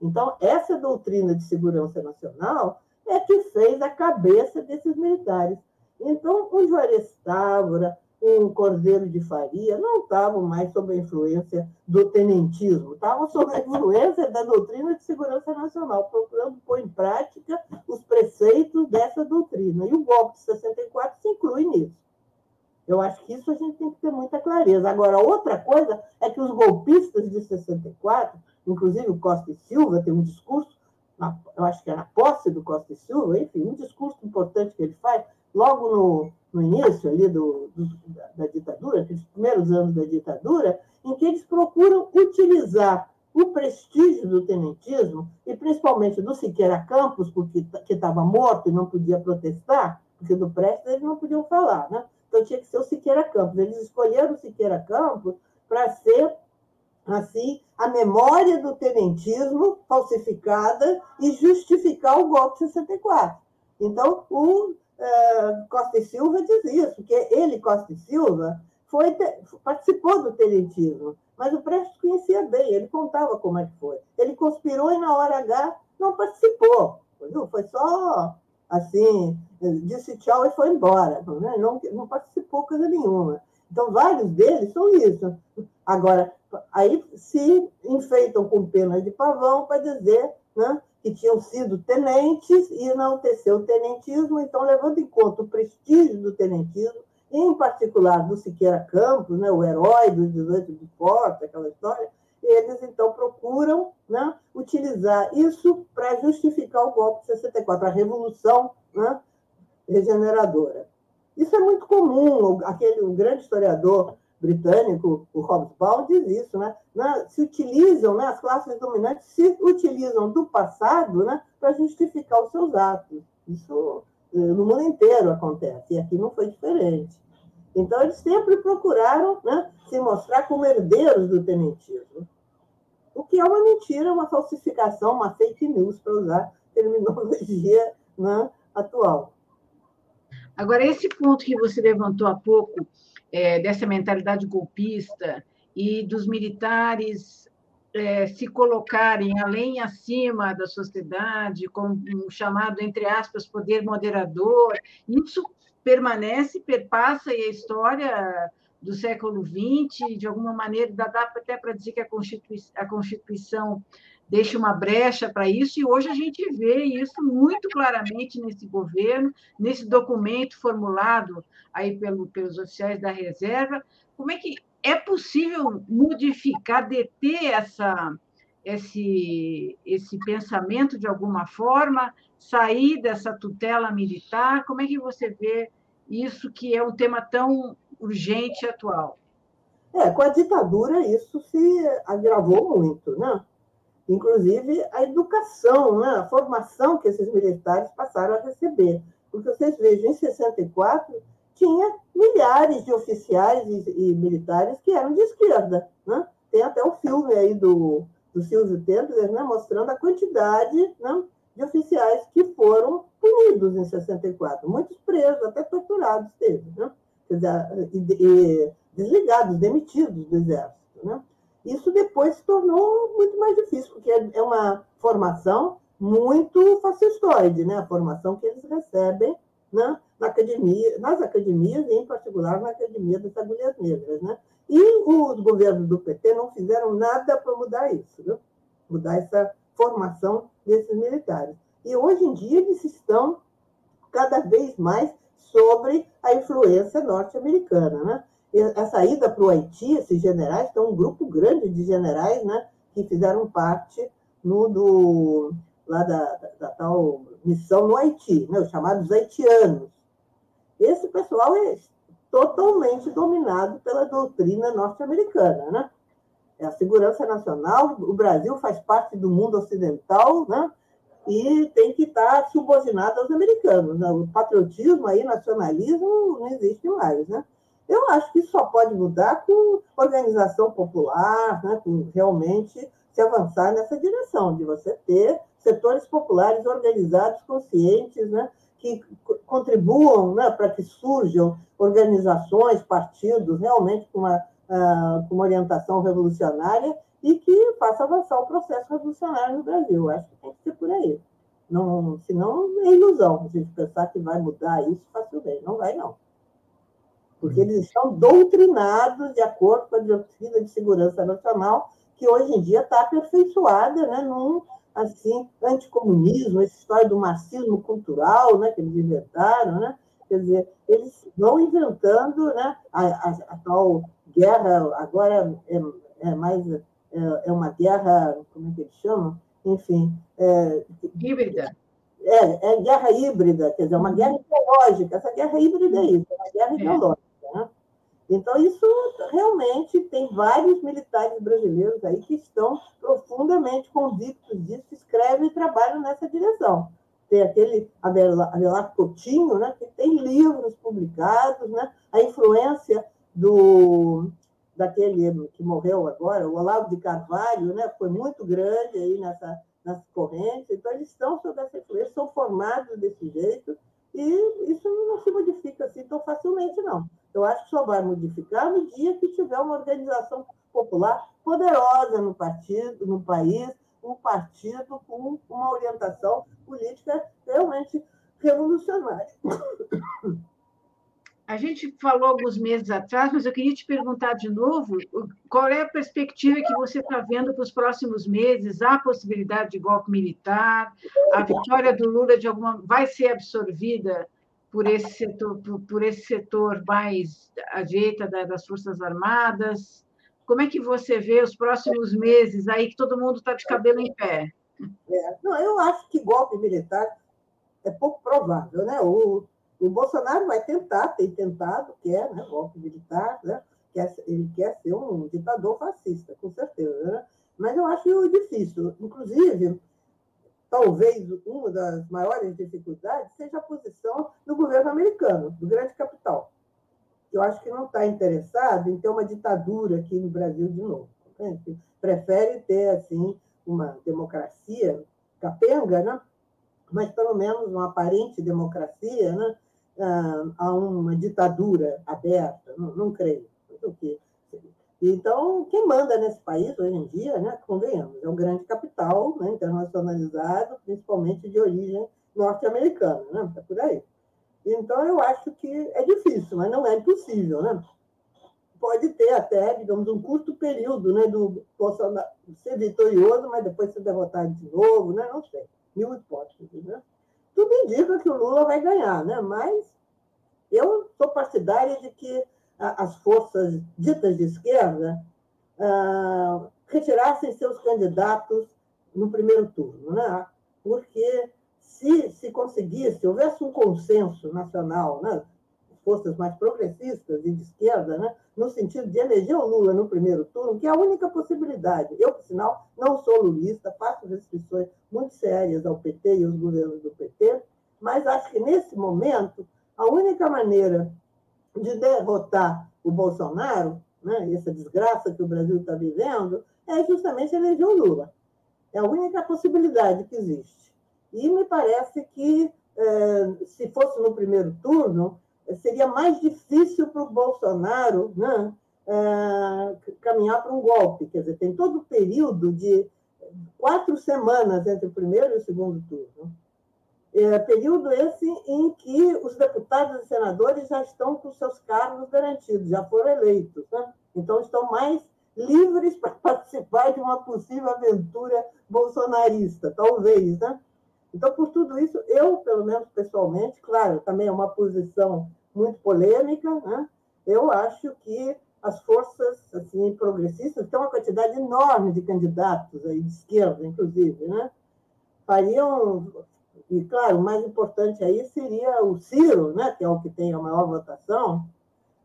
Então, essa doutrina de segurança nacional é que fez a cabeça desses militares. Então, o Juarez Távora, um Cordeiro de Faria, não estavam mais sob a influência do tenentismo, estavam sob a influência da doutrina de segurança nacional, procurando pôr em prática os preceitos dessa doutrina. E o golpe de 64 se inclui nisso. Eu acho que isso a gente tem que ter muita clareza. Agora, outra coisa é que os golpistas de 64, inclusive o Costa e Silva, tem um discurso, eu acho que é na posse do Costa e Silva, enfim, um discurso importante que ele faz, logo no, no início ali do, do, da, ditadura, aqueles primeiros anos da ditadura, em que eles procuram utilizar o prestígio do tenentismo, e principalmente do Siqueira Campos, porque que estava morto e não podia protestar, porque do Prestes eles não podiam falar, né? Então tinha que ser o Siqueira Campos. Eles escolheram o Siqueira Campos para ser assim a memória do tenentismo falsificada e justificar o golpe de 64. Então, o uh, Costa e Silva diz isso, porque ele, Costa e Silva, foi, participou do tenentismo, mas o Prestes conhecia bem, ele contava como é que foi. Ele conspirou e, na hora H, não participou. Viu? Foi só, assim, disse tchau e foi embora. Né? Não, não participou coisa nenhuma. Então, vários deles são isso. Agora, aí se enfeitam com penas de pavão para dizer né, que tinham sido tenentes e enaltecer o tenentismo, então, levando em conta o prestígio do tenentismo, em particular do Siqueira Campos, né, o herói dos 18 de Porta, aquela história, eles então procuram né, utilizar isso para justificar o golpe de 64, a revolução né, regeneradora. Isso é muito comum, aquele o grande historiador britânico, o Hobsbawm, diz isso, né? Se utilizam, né, as classes dominantes se utilizam do passado né, para justificar os seus atos. Isso eh, no mundo inteiro acontece, e aqui não foi diferente. Então, eles sempre procuraram né, se mostrar como herdeiros do tenentismo. O que é uma mentira, uma falsificação, uma fake news, para usar terminologia né, atual. Agora, esse ponto que você levantou há pouco, é, dessa mentalidade golpista e dos militares é, se colocarem além e acima da sociedade, como um chamado, entre aspas, poder moderador, isso permanece, perpassa e a história do século XX, de alguma maneira, dá até para dizer que a Constituição, a Constituição deixa uma brecha para isso, e hoje a gente vê isso muito claramente nesse governo, nesse documento formulado aí pelo, pelos oficiais da reserva. Como é que é possível modificar, deter essa, esse, esse pensamento de alguma forma, sair dessa tutela militar? Como é que você vê isso que é um tema tão urgente atual? É, com a ditadura isso se agravou muito, né? Inclusive a educação, né? a formação que esses militares passaram a receber. Porque vocês vejam, em 64 tinha milhares de oficiais e, e militares que eram de esquerda. Né? Tem até um filme aí do, do Silvio Tendler, né? mostrando a quantidade né? de oficiais que foram punidos em 64. Muitos presos, até torturados teve. Né? E, e desligados, demitidos do exército. Né? Isso depois se tornou muito mais difícil, porque é uma formação muito fascistoide, né? a formação que eles recebem né? na academia, nas academias, em particular na Academia das Agulhas Negras. Né? E os governos do PT não fizeram nada para mudar isso, viu? mudar essa formação desses militares. E hoje em dia eles estão cada vez mais sobre a influência norte-americana. Né? Essa ida para o Haiti, esses generais, tem um grupo grande de generais né, que fizeram parte no, do, lá da, da, da tal missão no Haiti, né, os chamados haitianos. Esse pessoal é totalmente dominado pela doutrina norte-americana, né? É a segurança nacional, o Brasil faz parte do mundo ocidental, né? E tem que estar subordinado aos americanos. Né? O patriotismo aí, nacionalismo, não existe mais, né? Eu acho que isso só pode mudar com organização popular, né? com realmente se avançar nessa direção, de você ter setores populares organizados, conscientes, né? que contribuam né, para que surjam organizações, partidos, realmente com uma, uh, com uma orientação revolucionária e que faça avançar o processo revolucionário no Brasil. Acho que tem que ser por aí. Não, senão é ilusão a gente pensar que vai mudar isso facilmente. Não vai, não. Porque eles estão doutrinados de acordo com a doutrina de segurança nacional, que hoje em dia está aperfeiçoada né, num assim, anticomunismo, essa história do marxismo cultural, né, que eles inventaram, né? Quer dizer, eles vão inventando, né, a, a, a tal guerra, agora é, é mais, é, é, uma guerra, como é que eles chamam? Enfim... É, híbrida. É, é guerra híbrida, quer dizer, uma guerra ideológica. Essa guerra híbrida é isso, é uma guerra é. ideológica. Né? Então, isso realmente tem vários militares brasileiros aí que estão profundamente convictos disso, escrevem e trabalham nessa direção. Tem aquele Abelardo Coutinho, né, que tem livros publicados, né, a influência do daquele que morreu agora, o Olavo de Carvalho, né, foi muito grande aí nessa, nessa corrente. Então, eles estão sob essa influência, são formados desse jeito, e isso não se modifica assim tão facilmente, não. Eu acho que só vai modificar no dia que tiver uma organização popular poderosa no partido, no país, um partido com uma orientação política realmente revolucionária. A gente falou alguns meses atrás, mas eu queria te perguntar de novo qual é a perspectiva que você está vendo para os próximos meses? Há possibilidade de golpe militar? A vitória do Lula de alguma vai ser absorvida por esse setor, por, por esse setor mais à direita das Forças Armadas? Como é que você vê os próximos meses aí que todo mundo está de cabelo em pé? É, não, eu acho que golpe militar é pouco provável, né? O, o Bolsonaro vai tentar, tem tentado, quer, né, golpe militar, né? Quer, ele quer ser um ditador fascista, com certeza, né? Mas eu acho difícil. Inclusive, talvez uma das maiores dificuldades seja a posição do governo americano, do grande capital. Eu acho que não está interessado em ter uma ditadura aqui no Brasil de novo. Né? Prefere ter assim uma democracia capenga, né? mas pelo menos uma aparente democracia, né? Ah, a uma ditadura aberta, não, não creio. Porque então, quem manda nesse país hoje em dia, né, convenhamos, é o grande capital né, internacionalizado, principalmente de origem norte-americana, né, é por aí. Então, eu acho que é difícil, mas não é impossível. Né? Pode ter até, digamos, um curto período né, do Bolsonaro ser vitorioso, mas depois ser derrotado de novo, né? não sei, mil hipóteses. Né? Tudo indica que o Lula vai ganhar, né? mas eu sou partidária de que as forças ditas de esquerda ah, retirassem seus candidatos no primeiro turno, né? porque se, se conseguisse, houvesse um consenso nacional, né? forças mais progressistas e de esquerda, né? no sentido de eleger o Lula no primeiro turno, que é a única possibilidade. Eu, por sinal, não sou lulista, faço restrições muito sérias ao PT e aos governos do PT, mas acho que, nesse momento, a única maneira de derrotar o Bolsonaro, né, essa desgraça que o Brasil está vivendo, é justamente eleger o Lula. É a única possibilidade que existe. E me parece que, eh, se fosse no primeiro turno, seria mais difícil para o Bolsonaro né, eh, caminhar para um golpe. Quer dizer, tem todo o período de quatro semanas entre o primeiro e o segundo turno. É, período esse em que os deputados e senadores já estão com seus cargos garantidos, já foram eleitos, né? então estão mais livres para participar de uma possível aventura bolsonarista, talvez. Né? Então, por tudo isso, eu, pelo menos pessoalmente, claro, também é uma posição muito polêmica, né? eu acho que as forças assim, progressistas, têm uma quantidade enorme de candidatos aí, de esquerda, inclusive, né? fariam e, claro, o mais importante aí seria o Ciro, né, que é o que tem a maior votação,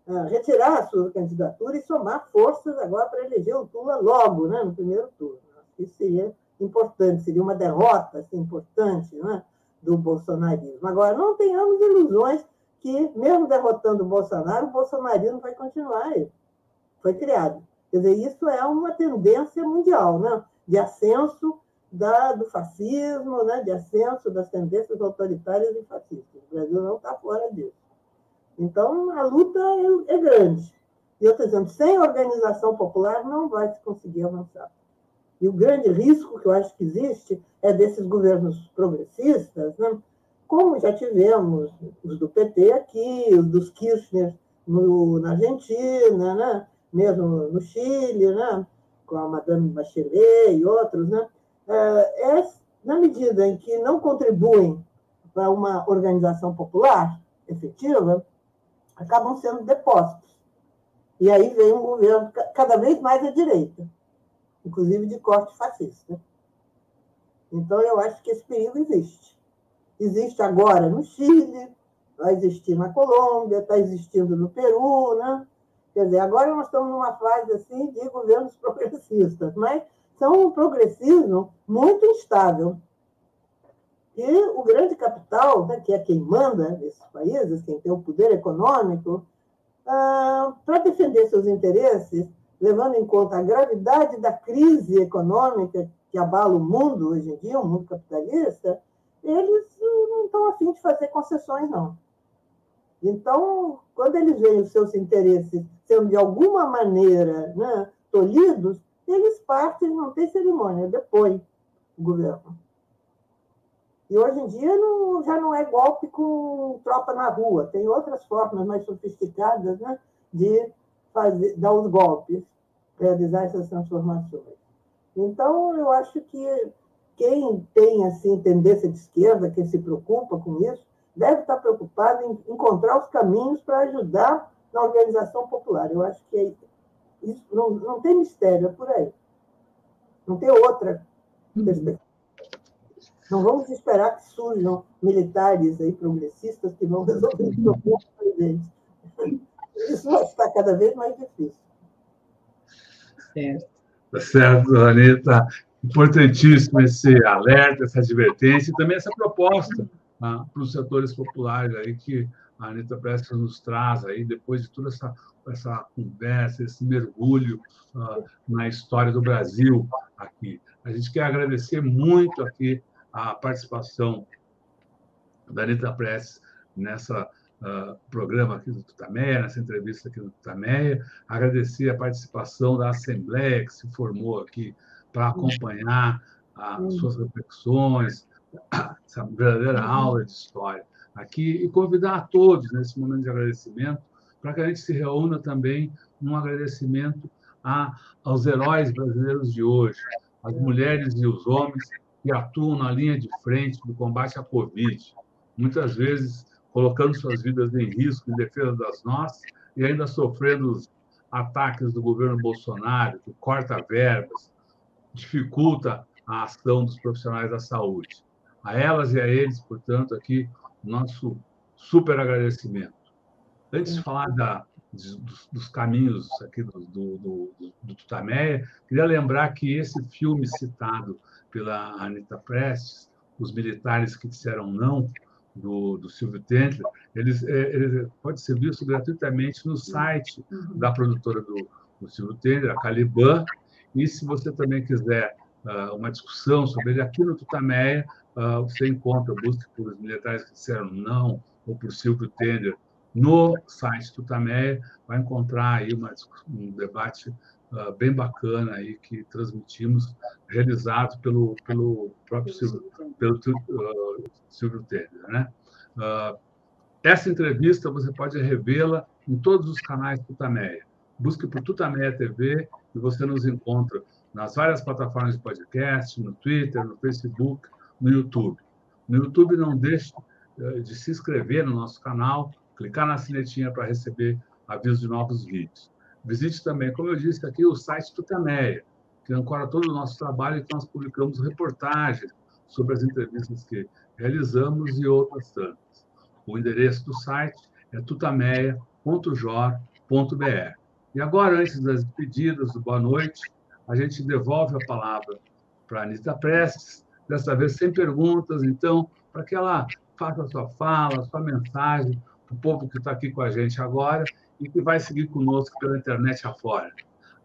uh, retirar a sua candidatura e somar forças agora para eleger o Lula logo, né, no primeiro turno. Isso seria importante, seria uma derrota assim, importante né, do bolsonarismo. Agora, não tenhamos ilusões que, mesmo derrotando o Bolsonaro, o bolsonarismo vai continuar aí. Foi criado. Quer dizer, isso é uma tendência mundial, né? de ascenso da, do fascismo, né? de ascenso das tendências autoritárias e fascistas. O Brasil não está fora disso. Então, a luta é, é grande. E eu estou dizendo, sem organização popular não vai se conseguir avançar. E o grande risco que eu acho que existe é desses governos progressistas, né? como já tivemos os do PT aqui, os dos Kirchner no, na Argentina, né? mesmo no Chile, né? com a Madame Bachelet e outros, né? É, é na medida em que não contribuem para uma organização popular efetiva, acabam sendo depostos. E aí vem um governo cada vez mais à direita, inclusive de corte fascista. Então, eu acho que esse perigo existe. Existe agora no Chile, vai existir na Colômbia, está existindo no Peru, né? Quer dizer, agora nós estamos numa fase assim de governos progressistas, mas são um progressismo muito instável. E o grande capital, né, que é quem manda nesses países, quem tem o poder econômico, ah, para defender seus interesses, levando em conta a gravidade da crise econômica que abala o mundo hoje em dia, o mundo capitalista, eles não estão afim de fazer concessões, não. Então, quando eles veem os seus interesses sendo de alguma maneira né, tolhidos, eles partem, não tem cerimônia, depois o governo. E hoje em dia não, já não é golpe com tropa na rua, tem outras formas mais sofisticadas né, de fazer, dar os golpes, realizar essas transformações. Então, eu acho que quem tem assim tendência de esquerda, quem se preocupa com isso, deve estar preocupado em encontrar os caminhos para ajudar na organização popular. Eu acho que é isso não, não tem mistério, é por aí. Não tem outra Não vamos esperar que surjam militares aí progressistas que vão resolver o problema presidente. Isso vai estar cada vez mais difícil. Certo. Tá certo, Anitta. Importantíssimo esse alerta, essa advertência e também essa proposta ah, para os setores populares aí que a Anitta Prestes nos traz aí, depois de toda essa, essa conversa, esse mergulho ah, na história do Brasil aqui. A gente quer agradecer muito aqui a participação da Anitta Prestes nessa uh, programa aqui do Tutameia, nessa entrevista aqui do Tutameia, agradecer a participação da Assembleia que se formou aqui para acompanhar as suas reflexões, essa verdadeira aula de história aqui, e convidar a todos, nesse momento de agradecimento, para que a gente se reúna também num agradecimento a, aos heróis brasileiros de hoje, as mulheres e os homens que atuam na linha de frente do combate à Covid, muitas vezes colocando suas vidas em risco em defesa das nossas e ainda sofrendo os ataques do governo Bolsonaro, que corta verbas, dificulta a ação dos profissionais da saúde. A elas e a eles, portanto, aqui, nosso super agradecimento. Antes de falar da, dos, dos, caminhos aqui do, do, do, do Tutameia, queria lembrar que esse filme citado pela Anita Prestes, os militares que disseram não, do, do Silvio Tendler, eles, é, ele pode ser visto gratuitamente no site uhum. da produtora do, do Silvio Tendler, a Caliban, e se você também quiser uh, uma discussão sobre ele aqui no Tutameia, uh, você encontra, busque por os militares que disseram não, ou por Silvio Tender, no site Tutameia, vai encontrar aí uma, um debate uh, bem bacana aí que transmitimos, realizado pelo, pelo próprio Silvio, pelo, uh, Silvio. Né? Uh, essa entrevista você pode revê-la em todos os canais Tutameia. Busque por Tutameia TV e você nos encontra nas várias plataformas de podcast, no Twitter, no Facebook, no YouTube. No YouTube, não deixe eh, de se inscrever no nosso canal, clicar na sinetinha para receber avisos de novos vídeos. Visite também, como eu disse aqui, o site Tutameia, que ancora todo o nosso trabalho e que nós publicamos reportagens sobre as entrevistas que realizamos e outras tantas. O endereço do site é tutameia.jor.br. E agora, antes das despedidas, do boa noite, a gente devolve a palavra para a Anitta Prestes, dessa vez sem perguntas, então, para que ela faça a sua fala, a sua mensagem o povo que está aqui com a gente agora e que vai seguir conosco pela internet afora.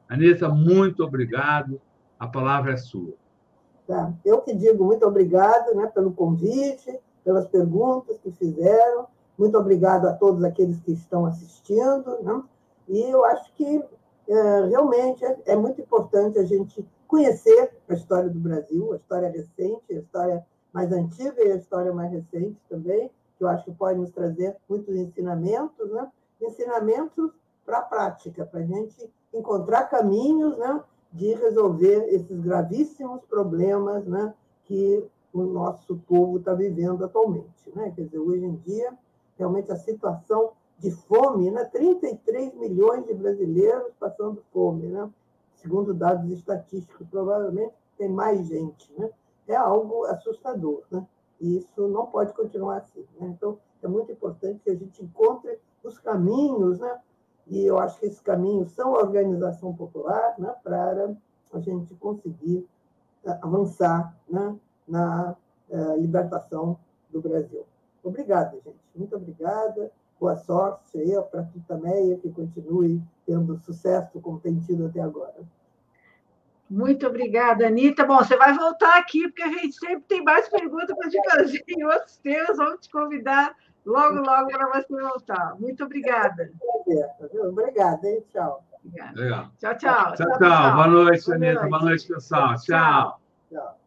Anitta, muito obrigado. A palavra é sua. Tá. Eu que digo muito obrigado né, pelo convite, pelas perguntas que fizeram. Muito obrigado a todos aqueles que estão assistindo. Né? E eu acho que é, realmente é, é, muito importante a gente conhecer a história do Brasil, a história recente, a história mais antiga e a história mais recente também, que eu acho que pode nos trazer muitos ensinamentos, né? ensinamentos para a prática, para a gente encontrar caminhos né? de resolver esses gravíssimos problemas né? que o nosso povo está vivendo atualmente. Né? Quer dizer, hoje em dia, realmente a situação de fome, né? 33 milhões de brasileiros passando fome, né? segundo dados estatísticos, provavelmente tem mais gente. Né? É algo assustador. Né? E isso não pode continuar assim. Né? Então, é muito importante que a gente encontre os caminhos, né? e eu acho que esses caminhos são a organização popular né? para a gente conseguir eh, avançar né? na uh, libertação do Brasil. Obrigada, gente. Muito obrigada. Boa sorte para tu também, que continue tendo sucesso como tem tido até agora. Muito obrigada, Anitta. Bom, você vai voltar aqui, porque a gente sempre tem mais perguntas para te fazer em outros temas. Vamos te convidar logo, logo para você voltar. Muito obrigada. Obrigada, hein? Tchau. Legal. Tchau, tchau. Tchau, tchau. Boa noite, Anitta. Boa noite, pessoal. Tchau. Tchau.